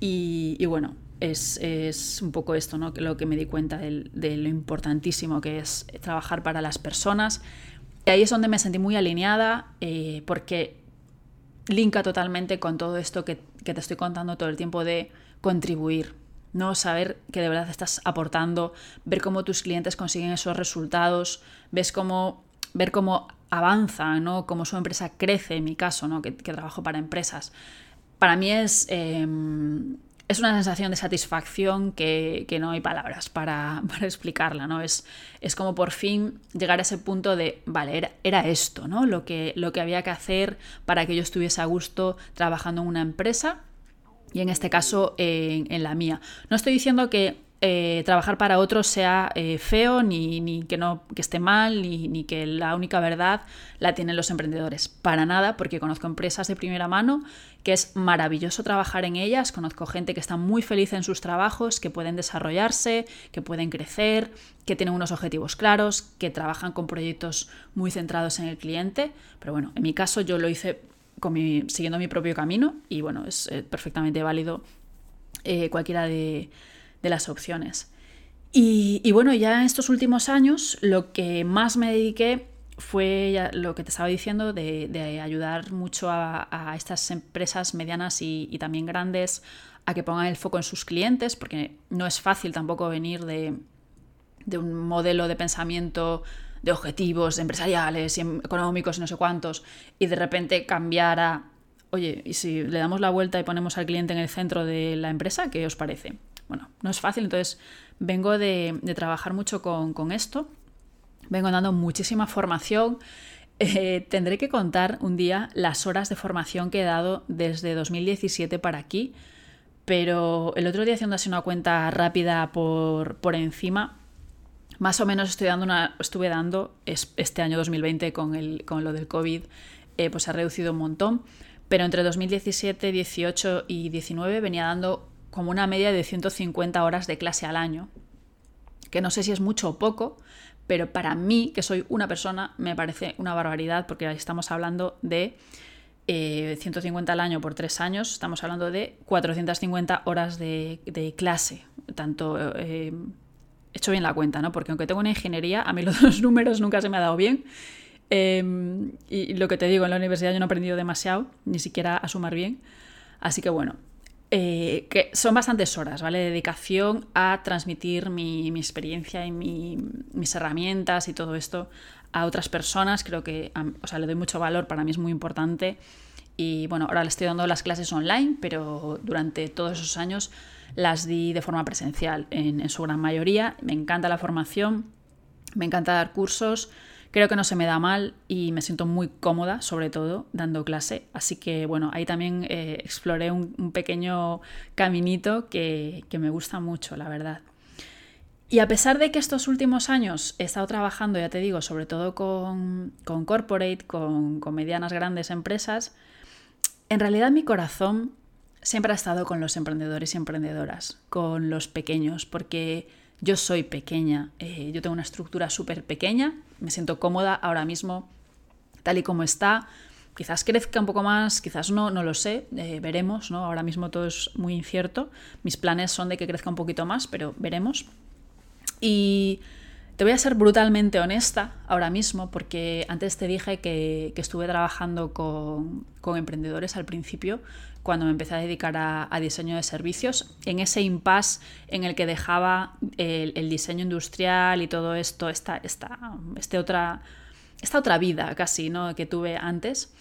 Y, bueno, es, un poco esto, ¿no? Lo que me di cuenta de, lo importantísimo que es trabajar para las personas. Y ahí es donde me sentí muy alineada eh, porque linka totalmente con todo esto que, que, te estoy contando todo el tiempo de contribuir, ¿no? Saber que de verdad estás aportando, ver cómo tus clientes consiguen esos resultados, ves cómo, ver cómo avanza, ¿no? Cómo su empresa crece, en mi caso, ¿no? Que, trabajo para empresas. Para mí es... Em, es una sensación de satisfacción que, no hay palabras para, explicarla, ¿no? Es, es, como por fin llegar a ese punto de, vale, era, esto, ¿no? Lo que, lo que había que hacer para que yo estuviese a gusto trabajando en una empresa y en este caso en la mía. No estoy diciendo que eh, trabajar para otros sea eh, feo, ni, que no que esté mal, ni, que la única verdad la tienen los emprendedores. Para nada, porque conozco empresas de primera mano que es maravilloso trabajar en ellas, conozco gente que está muy feliz en sus trabajos, que pueden desarrollarse, que pueden crecer, que tienen unos objetivos claros, que trabajan con proyectos muy centrados en el cliente. Pero bueno, en mi caso yo lo hice siguiendo mi propio camino y bueno, es eh, perfectamente válido cualquiera de de las opciones. Y, bueno, ya en estos últimos años lo que más me dediqué fue lo que te estaba diciendo de, ayudar mucho a, estas empresas medianas y, también grandes a que pongan el foco en sus clientes, porque no es fácil tampoco venir de, un modelo de pensamiento de objetivos empresariales y económicos y no sé cuántos, y de repente cambiar a, oye, ¿y si le damos la vuelta y ponemos al cliente en el centro de la empresa, qué os parece? Bueno, no es fácil, entonces vengo de, trabajar mucho con, esto, vengo dando muchísima formación. Eh, tendré que contar un día las horas de formación que he dado desde 2017 para aquí, pero el otro día haciendo así una cuenta rápida por, por encima, más o menos estoy dando una, estuve dando este año 2020 con, el, con lo del COVID, eh, pues ha reducido un montón, pero entre 2017, 18 y 19 venía dando como una media de 150 horas de clase al año, que no sé si es mucho o poco, pero para mí, que soy una persona, me parece una barbaridad, porque estamos hablando de 150 eh, al año por tres años, estamos hablando de 450 horas de, clase, tanto... Eh, he hecho bien la cuenta, ¿no? Porque aunque tengo una ingeniería, a mí los números nunca se me ha dado bien. Em, y, lo que te digo, en la universidad yo no he aprendido demasiado, ni siquiera a sumar bien. Así que bueno, eh, que son bastantes horas, ¿vale? Dedicación a transmitir mi, experiencia y mis herramientas y todo esto a otras personas. Creo que, o sea, le doy mucho valor, para mí es muy importante. Y bueno, ahora le estoy dando las clases online, pero durante todos esos años las di de forma presencial en su gran mayoría. Me encanta la formación, me encanta dar cursos. Creo que no se me da mal y me siento muy cómoda, sobre todo, dando clase. Así que bueno, ahí también eh, exploré un, pequeño caminito que, me gusta mucho, la verdad. Y a pesar de que estos últimos años he estado trabajando, ya te digo, sobre todo con, con corporate, con, con medianas grandes empresas, en realidad mi corazón siempre ha estado con los emprendedores y emprendedoras, con los pequeños, porque yo soy pequeña, eh, yo tengo una estructura súper pequeña, me siento cómoda ahora mismo tal y como está. Quizás crezca un poco más, quizás no, no lo sé, eh, veremos, ¿no? Ahora mismo todo es muy incierto. Mis planes son de que crezca un poquito más, pero veremos. Y te voy a ser brutalmente honesta ahora mismo, porque antes te dije que, estuve trabajando con, emprendedores al principio, cuando me empecé a dedicar a, diseño de servicios, en ese impasse en el que dejaba el, diseño industrial y todo esto, esta, esta, este otra, esta otra vida casi ¿no? que tuve antes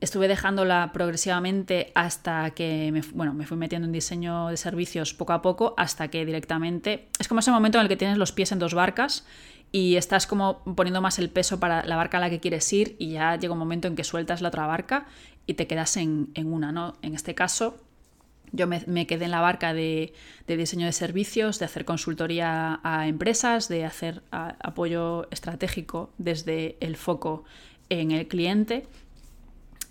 estuve dejándola progresivamente hasta que me, bueno, me fui metiendo en diseño de servicios poco a poco, hasta que directamente... Es como ese momento en el que tienes los pies en dos barcas y estás como poniendo más el peso para la barca a la que quieres ir y ya llega un momento en que sueltas la otra barca y te quedas en, una, ¿no? En este caso, yo me, quedé en la barca de, diseño de servicios, de hacer consultoría a empresas, de hacer apoyo estratégico desde el foco en el cliente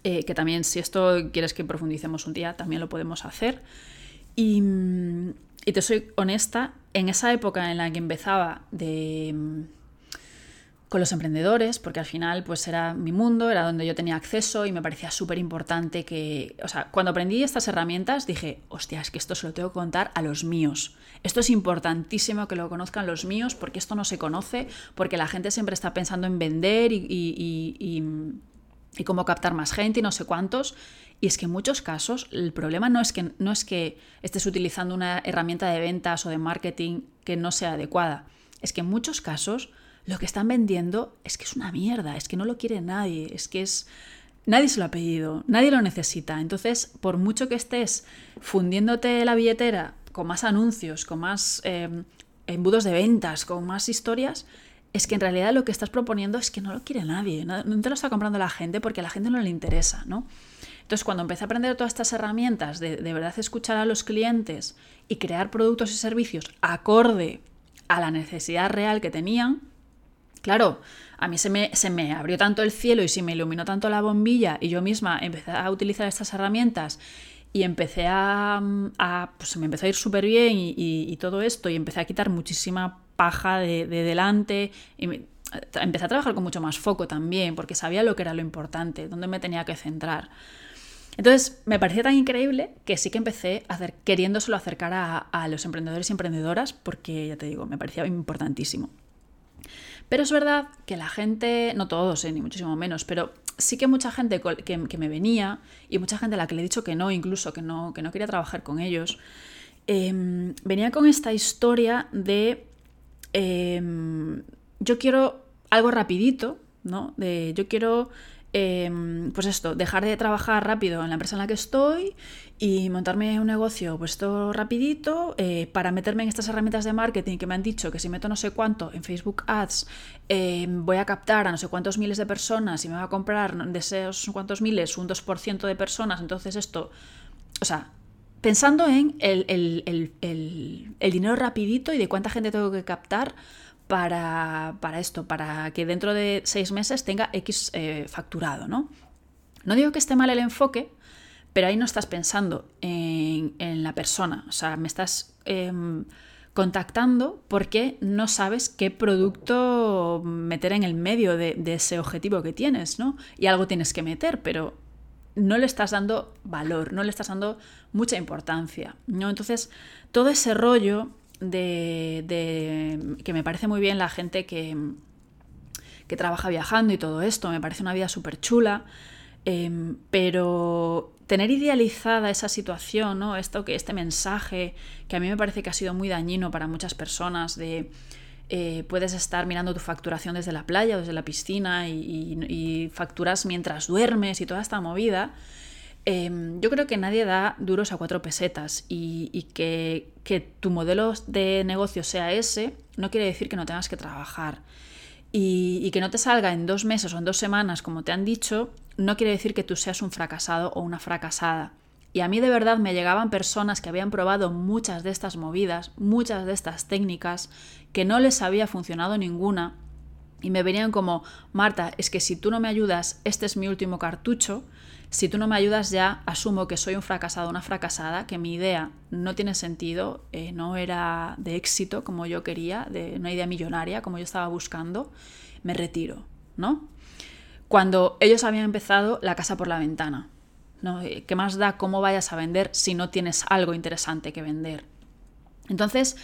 eh, que también si esto quieres que profundicemos un día, también lo podemos hacer. Y, te soy honesta, en esa época en la que empezaba de, con los emprendedores, porque al final pues era mi mundo, era donde yo tenía acceso y me parecía súper importante que, o sea, cuando aprendí estas herramientas dije, hostia, es que esto se lo tengo que contar a los míos. Esto es importantísimo que lo conozcan los míos porque esto no se conoce, porque la gente siempre está pensando en vender y, y cómo captar más gente y no sé cuántos. Y es que en muchos casos el problema no es que, no es que estés utilizando una herramienta de ventas o de marketing que no sea adecuada. Es que en muchos casos lo que están vendiendo es que es una mierda, es que no lo quiere nadie, es que es... Nadie se lo ha pedido, nadie lo necesita. Entonces, por mucho que estés fundiéndote la billetera con más anuncios, con más em, embudos de ventas, con más historias, es que en realidad lo que estás proponiendo es que no lo quiere nadie, no, te lo está comprando la gente porque a la gente no le interesa, ¿no? Entonces, cuando empecé a aprender todas estas herramientas de, de verdad escuchar a los clientes y crear productos y servicios acorde a la necesidad real que tenían, Claro, a mí se me, se me abrió tanto el cielo y se me iluminó tanto la bombilla y yo misma empecé a utilizar estas herramientas y empecé a, pues me empezó a ir súper bien y, todo esto y empecé a quitar muchísima paja de, delante y empecé a trabajar con mucho más foco también porque sabía lo que era lo importante, dónde me tenía que centrar. Entonces me parecía tan increíble que sí que empecé a hacer, queriéndoselo acercar a, a los emprendedores y emprendedoras porque ya te digo, me parecía importantísimo. Pero es verdad que la gente, no todos, eh, ni muchísimo menos, pero sí que mucha gente que, me venía y mucha gente a la que le he dicho que no, incluso que no, que no quería trabajar con ellos, em, venía con esta historia de em, yo quiero algo rapidito, ¿no? Yo quiero Em, pues esto, dejar de trabajar rápido en la empresa en la que estoy y montarme un negocio pues esto rapidito eh, para meterme en estas herramientas de marketing que me han dicho que si meto no sé cuánto en Facebook Ads em, voy a captar a no sé cuántos miles de personas y me va a comprar de esos cuántos miles un 2% de personas, entonces esto, o sea, pensando en el, el dinero rapidito y de cuánta gente tengo que captar para, esto, para que dentro de seis meses tenga X eh, facturado, ¿no? No digo que esté mal el enfoque, pero ahí no estás pensando en, la persona, o sea, me estás em, contactando porque no sabes qué producto meter en el medio de, de, ese objetivo que tienes, ¿no? Y algo tienes que meter, pero no le estás dando valor, no le estás dando mucha importancia, ¿no? Entonces, todo ese rollo de, que me parece muy bien la gente que, que trabaja viajando y todo esto, me parece una vida súper chula, em, pero tener idealizada esa situación, ¿no? Esto que este mensaje que a mí me parece que ha sido muy dañino para muchas personas de eh, puedes estar mirando tu facturación desde la playa o desde la piscina y, facturas mientras duermes y toda esta movida. Em, yo creo que nadie da duros a cuatro pesetas y, que, tu modelo de negocio sea ese no quiere decir que no tengas que trabajar. Y, y, que no te salga en dos meses o en dos semanas, como te han dicho, no quiere decir que tú seas un fracasado o una fracasada. Y a mí de verdad me llegaban personas que habían probado muchas de estas movidas, muchas de estas técnicas, que no les había funcionado ninguna. Y me venían como, Marta, es que si tú no me ayudas, este es mi último cartucho, si tú no me ayudas ya, asumo que soy un fracasado, una fracasada, que mi idea no tiene sentido, eh, no era de éxito como yo quería, de una idea millonaria como yo estaba buscando, me retiro, ¿no? Cuando ellos habían empezado la casa por la ventana, ¿no? Eh, ¿Qué más da cómo vayas a vender si no tienes algo interesante que vender? Entonces,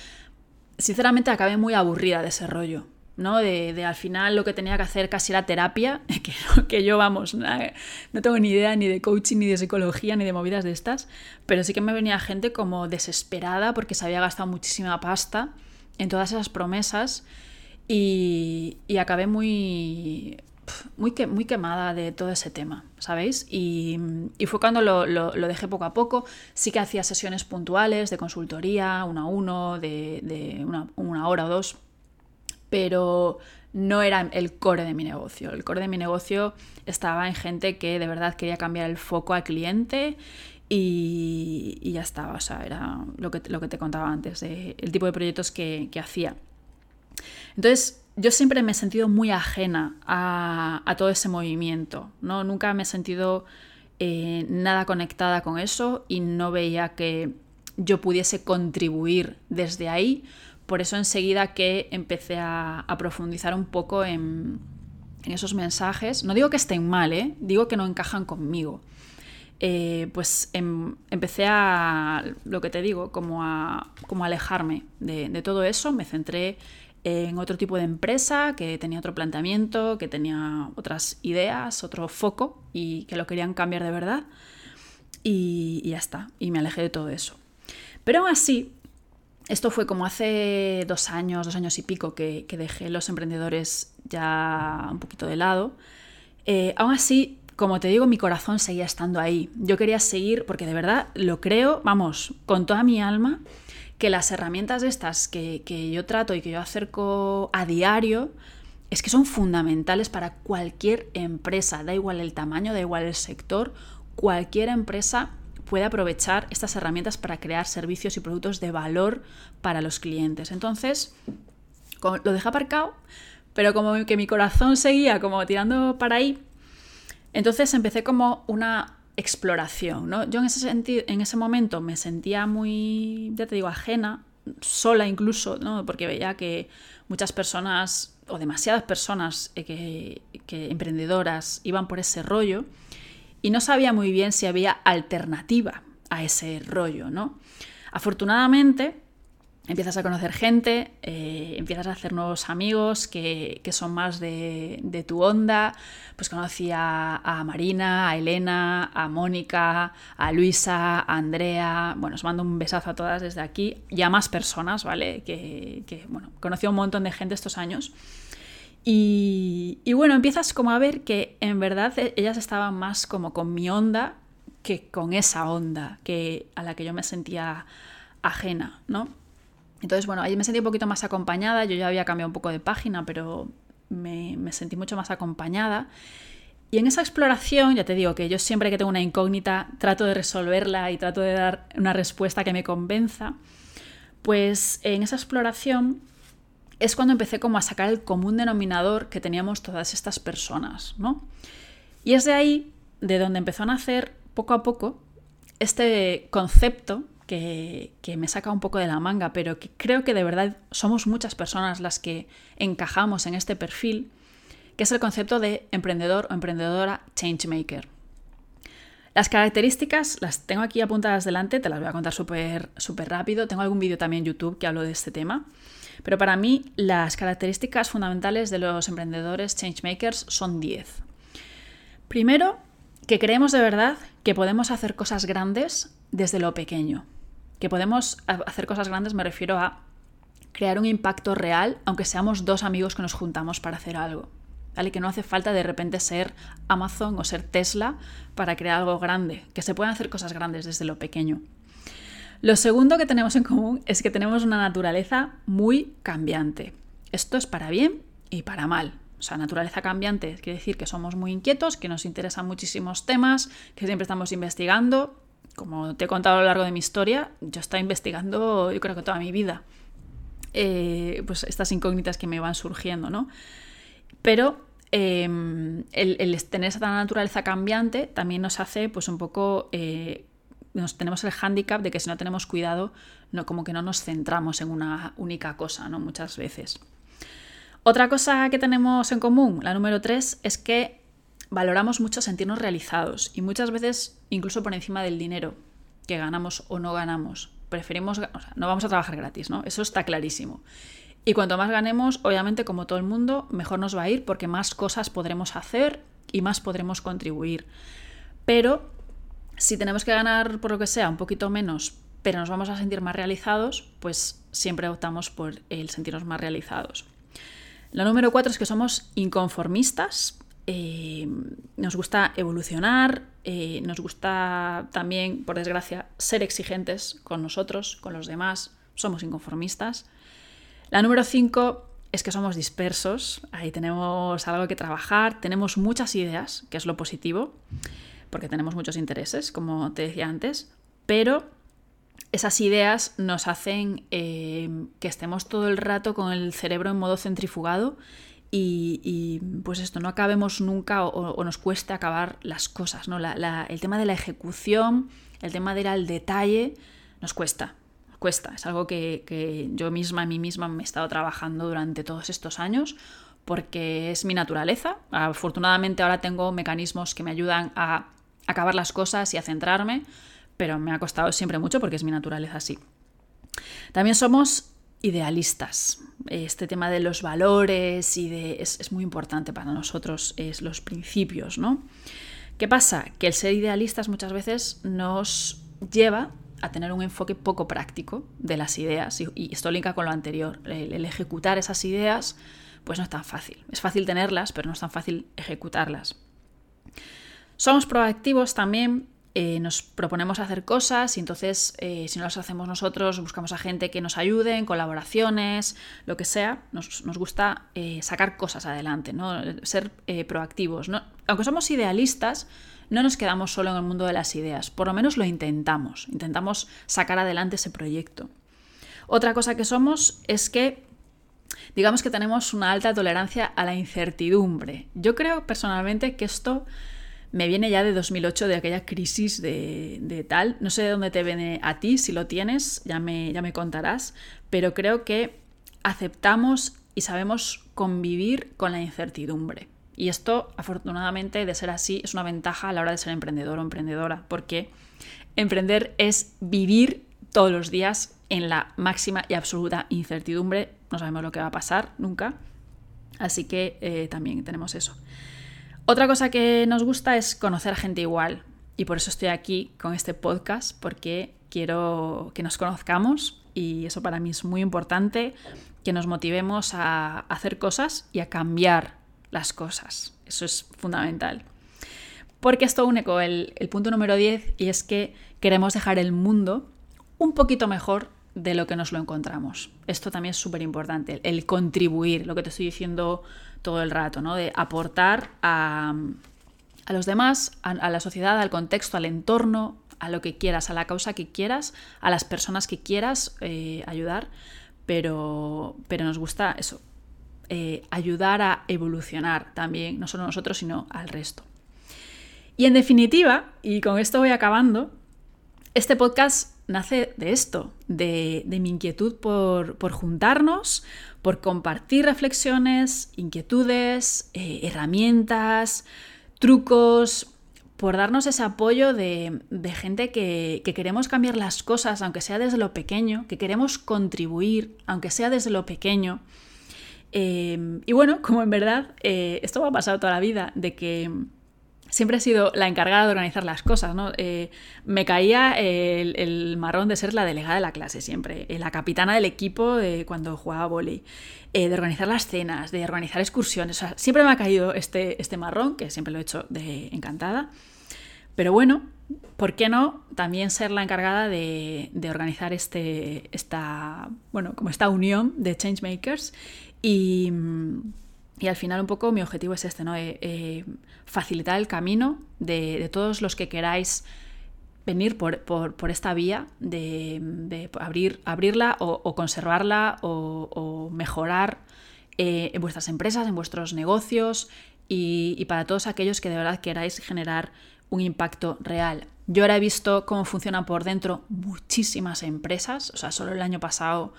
sinceramente acabé muy aburrida de ese rollo. ¿no? De, al final lo que tenía que hacer casi era terapia, que, que yo, vamos, no tengo ni idea ni de coaching, ni de psicología, ni de movidas de estas, pero sí que me venía gente como desesperada porque se había gastado muchísima pasta en todas esas promesas y, y acabé muy, muy, muy quemada de todo ese tema, ¿sabéis? Y, y fue cuando lo, lo, dejé poco a poco. Sí que hacía sesiones puntuales de consultoría, uno a uno, de, de una, una hora o dos pero no era el core de mi negocio. El core de mi negocio estaba en gente que de verdad quería cambiar el foco al cliente y, ya estaba. O sea, era lo que, lo que te contaba antes, de, el tipo de proyectos que, hacía. Entonces, yo siempre me he sentido muy ajena a, todo ese movimiento. ¿no? Nunca me he sentido eh, nada conectada con eso y no veía que yo pudiese contribuir desde ahí por eso enseguida que empecé a, profundizar un poco en, esos mensajes, no digo que estén mal, ¿eh? digo que no encajan conmigo. Eh, pues em, empecé a, lo que te digo, como a, como alejarme de, de, todo eso, me centré en otro tipo de empresa que tenía otro planteamiento, que tenía otras ideas, otro foco y que lo querían cambiar de verdad. Y, ya está, y me alejé de todo eso. Pero aún así, esto fue como hace dos años, dos años y pico que, dejé los emprendedores ya un poquito de lado. Eh, aún así, como te digo, mi corazón seguía estando ahí. Yo quería seguir, porque de verdad lo creo, vamos, con toda mi alma, que las herramientas estas que, yo trato y que yo acerco a diario es que son fundamentales para cualquier empresa, da igual el tamaño, da igual el sector, cualquier empresa puede aprovechar estas herramientas para crear servicios y productos de valor para los clientes. Entonces, lo dejé aparcado, pero como que mi corazón seguía como tirando para ahí, entonces empecé como una exploración, ¿no? Yo en ese, sentido, en ese momento me sentía muy, ya te digo, ajena, sola incluso, ¿no? Porque veía que muchas personas o demasiadas personas eh, que, que emprendedoras iban por ese rollo y no sabía muy bien si había alternativa a ese rollo, ¿no? Afortunadamente, empiezas a conocer gente, eh, empiezas a hacer nuevos amigos que, son más de, tu onda. Pues conocí a, Marina, a Elena, a Mónica, a Luisa, a Andrea. Bueno, os mando un besazo a todas desde aquí y a más personas, ¿vale? Que, que bueno, conocí a un montón de gente estos años. Y, y bueno, empiezas como a ver que en verdad e, ellas estaban más como con mi onda que con esa onda que, a la que yo me sentía ajena, ¿no? Entonces, bueno, ahí me sentí un poquito más acompañada, yo ya había cambiado un poco de página, pero me, sentí mucho más acompañada. Y en esa exploración, ya te digo que yo siempre que tengo una incógnita trato de resolverla y trato de dar una respuesta que me convenza, pues en esa exploración es cuando empecé como a sacar el común denominador que teníamos todas estas personas, ¿no? Y es de ahí de donde empezó a nacer poco a poco este concepto que, me saca un poco de la manga, pero que creo que de verdad somos muchas personas las que encajamos en este perfil, que es el concepto de emprendedor o emprendedora changemaker. Las características las tengo aquí apuntadas delante, te las voy a contar súper rápido. Tengo algún vídeo también en YouTube que hablo de este tema. Pero para mí las características fundamentales de los emprendedores changemakers son 10. Primero, que creemos de verdad que podemos hacer cosas grandes desde lo pequeño que podemos hacer cosas grandes me refiero a crear un impacto real, aunque seamos dos amigos que nos juntamos para hacer algo. ¿Vale? Que no hace falta de repente ser Amazon o ser Tesla para crear algo grande, que se pueden hacer cosas grandes desde lo pequeño. Lo segundo que tenemos en común es que tenemos una naturaleza muy cambiante. Esto es para bien y para mal. O sea, naturaleza cambiante quiere decir que somos muy inquietos, que nos interesan muchísimos temas, que siempre estamos investigando, como te he contado a lo largo de mi historia, yo estaba investigando, yo creo que toda mi vida, eh, pues estas incógnitas que me van surgiendo, ¿no? Pero em, el, tener esa naturaleza cambiante también nos hace, pues un poco, eh, nos, tenemos el hándicap de que si no tenemos cuidado, no, como que no nos centramos en una única cosa, ¿no? Muchas veces. Otra cosa que tenemos en común, la número tres, es que valoramos mucho sentirnos realizados y muchas veces incluso por encima del dinero que ganamos o no ganamos. Preferimos, no vamos a trabajar gratis, ¿no? Eso está clarísimo. Y cuanto más ganemos, obviamente, como todo el mundo, mejor nos va a ir porque más cosas podremos hacer y más podremos contribuir. Pero si tenemos que ganar por lo que sea un poquito menos, pero nos vamos a sentir más realizados, pues siempre optamos por el sentirnos más realizados. La número cuatro es que somos inconformistas eh, nos gusta evolucionar, eh, nos gusta también, por desgracia, ser exigentes con nosotros, con los demás, somos inconformistas. La número 5 es que somos dispersos, ahí tenemos algo que trabajar, tenemos muchas ideas, que es lo positivo, porque tenemos muchos intereses, como te decía antes, pero esas ideas nos hacen eh, que estemos todo el rato con el cerebro en modo centrifugado y, pues esto, no acabemos nunca o, nos cueste acabar las cosas, ¿no? el tema de la ejecución, el tema de al detalle, nos cuesta, cuesta, es algo que, que yo misma, a mí misma, me he estado trabajando durante todos estos años porque es mi naturaleza. Afortunadamente ahora tengo mecanismos que me ayudan a acabar las cosas y a centrarme, pero me ha costado siempre mucho porque es mi naturaleza así. También somos idealistas. Este tema de los valores y de es, muy importante para nosotros, es los principios, ¿no? ¿Qué pasa? Que el ser idealistas muchas veces nos lleva a tener un enfoque poco práctico de las ideas y, esto linka con lo anterior. el, ejecutar esas ideas pues no es tan fácil. Es fácil tenerlas, pero no es tan fácil ejecutarlas. Somos proactivos también eh, nos proponemos hacer cosas y entonces eh, si no las hacemos nosotros buscamos a gente que nos ayude en colaboraciones, lo que sea. Nos, gusta eh, sacar cosas adelante, ¿no? ser proactivos. Aunque somos idealistas, no nos quedamos solo en el mundo de las ideas, por lo menos lo intentamos, intentamos sacar adelante ese proyecto. Otra cosa que somos es que digamos que tenemos una alta tolerancia a la incertidumbre. Yo creo personalmente que esto me viene ya de 2008, de aquella crisis de, tal. No sé de dónde te viene a ti, si lo tienes, ya me, ya me contarás, pero creo que aceptamos y sabemos convivir con la incertidumbre. Y esto, afortunadamente, de ser así, es una ventaja a la hora de ser emprendedor o emprendedora, porque emprender es vivir todos los días en la máxima y absoluta incertidumbre. No sabemos lo que va a pasar nunca. Así que eh, también tenemos eso. Otra cosa que nos gusta es conocer a gente igual y por eso estoy aquí con este podcast porque quiero que nos conozcamos y eso para mí es muy importante, que nos motivemos a hacer cosas y a cambiar las cosas. Eso es fundamental. Porque esto une con el, punto número 10 y es que queremos dejar el mundo un poquito mejor de lo que nos lo encontramos. Esto también es súper importante, el contribuir, lo que te estoy diciendo todo el rato, ¿no? De aportar a, los demás, a, la sociedad, al contexto, al entorno, a lo que quieras, a la causa que quieras, a las personas que quieras eh, ayudar, pero, pero nos gusta eso, eh, ayudar a evolucionar también, no solo nosotros, sino al resto. Y en definitiva, y con esto voy acabando, este podcast nace de esto, de, mi inquietud por, juntarnos, por compartir reflexiones, inquietudes, eh, herramientas, trucos, por darnos ese apoyo de, gente que, queremos cambiar las cosas, aunque sea desde lo pequeño, que queremos contribuir, aunque sea desde lo pequeño. Eh, y bueno, como en verdad eh, esto va a pasar toda la vida, de que siempre he sido la encargada de organizar las cosas, ¿no? Eh, me caía el, marrón de ser la delegada de la clase siempre, eh, la capitana del equipo cuando jugaba volei, eh, de organizar las cenas, de organizar excursiones, siempre me ha caído este, este marrón, que siempre lo he hecho de encantada, pero bueno, ¿por qué no también ser la encargada de, organizar este, esta, bueno, como esta unión de changemakers y y al final un poco mi objetivo es este, ¿no? Eh, eh, facilitar el camino de, todos los que queráis venir por, esta vía de, abrir, abrirla o, conservarla o, mejorar eh, en vuestras empresas, en vuestros negocios y, para todos aquellos que de verdad queráis generar un impacto real. Yo ahora he visto cómo funcionan por dentro muchísimas empresas, o sea, solo el año pasado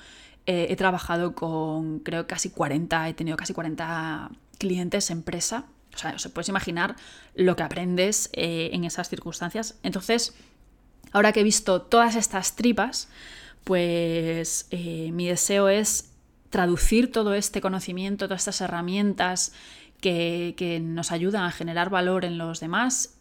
eh, he trabajado con, creo, casi 40, he tenido casi 40 clientes empresa. O sea, os puedes imaginar lo que aprendes eh, en esas circunstancias. Entonces, ahora que he visto todas estas tripas, pues eh, mi deseo es traducir todo este conocimiento, todas estas herramientas que, que nos ayudan a generar valor en los demás,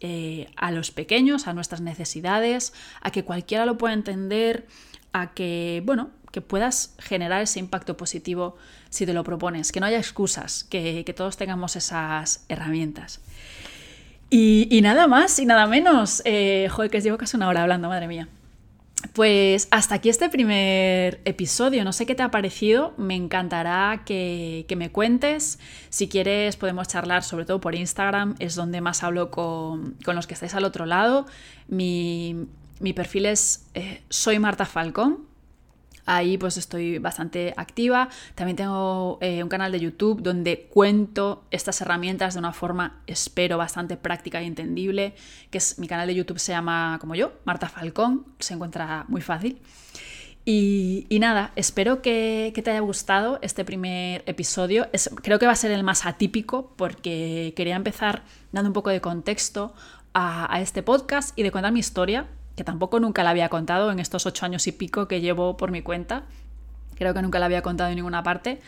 a los pequeños, a nuestras necesidades, a que cualquiera lo pueda entender, a que, bueno, que puedas generar ese impacto positivo si te lo propones, que no haya excusas, que, todos tengamos esas herramientas. Y, nada más y nada menos. Eh, joder, que os llevo casi una hora hablando, madre mía. Pues hasta aquí este primer episodio. No sé qué te ha parecido. Me encantará que, me cuentes. Si quieres, podemos charlar, sobre todo por Instagram. Es donde más hablo con, los que estáis al otro lado. Mi, perfil es eh, Soy Marta Falcón. Ahí pues estoy bastante activa. También tengo eh, un canal de YouTube donde cuento estas herramientas de una forma, espero, bastante práctica y entendible, que es mi canal de YouTube se llama como yo, Marta Falcón, se encuentra muy fácil. Y, nada, espero que, te haya gustado este primer episodio. creo que va a ser el más atípico porque quería empezar dando un poco de contexto a, a este podcast y de contar mi historia, que tampoco nunca la había contado en estos ocho años y pico que llevo por mi cuenta. Creo que nunca la había contado en ninguna parte.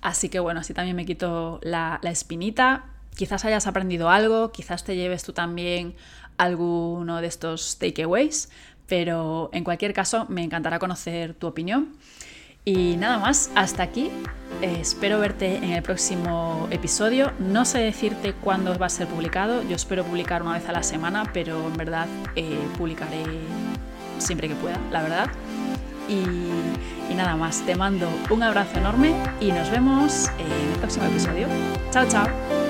Así que bueno, así también me quito la, la espinita. Quizás hayas aprendido algo, quizás te lleves tú también alguno de estos takeaways, pero en cualquier caso me encantará conocer tu opinión. Y nada más, hasta aquí. Eh, espero verte en el próximo episodio. No sé decirte cuándo va a ser publicado. Yo espero publicar una vez a la semana, pero en verdad eh, publicaré siempre que pueda, la verdad. Y, y nada más, te mando un abrazo enorme y nos vemos en el próximo episodio. Chao, chao.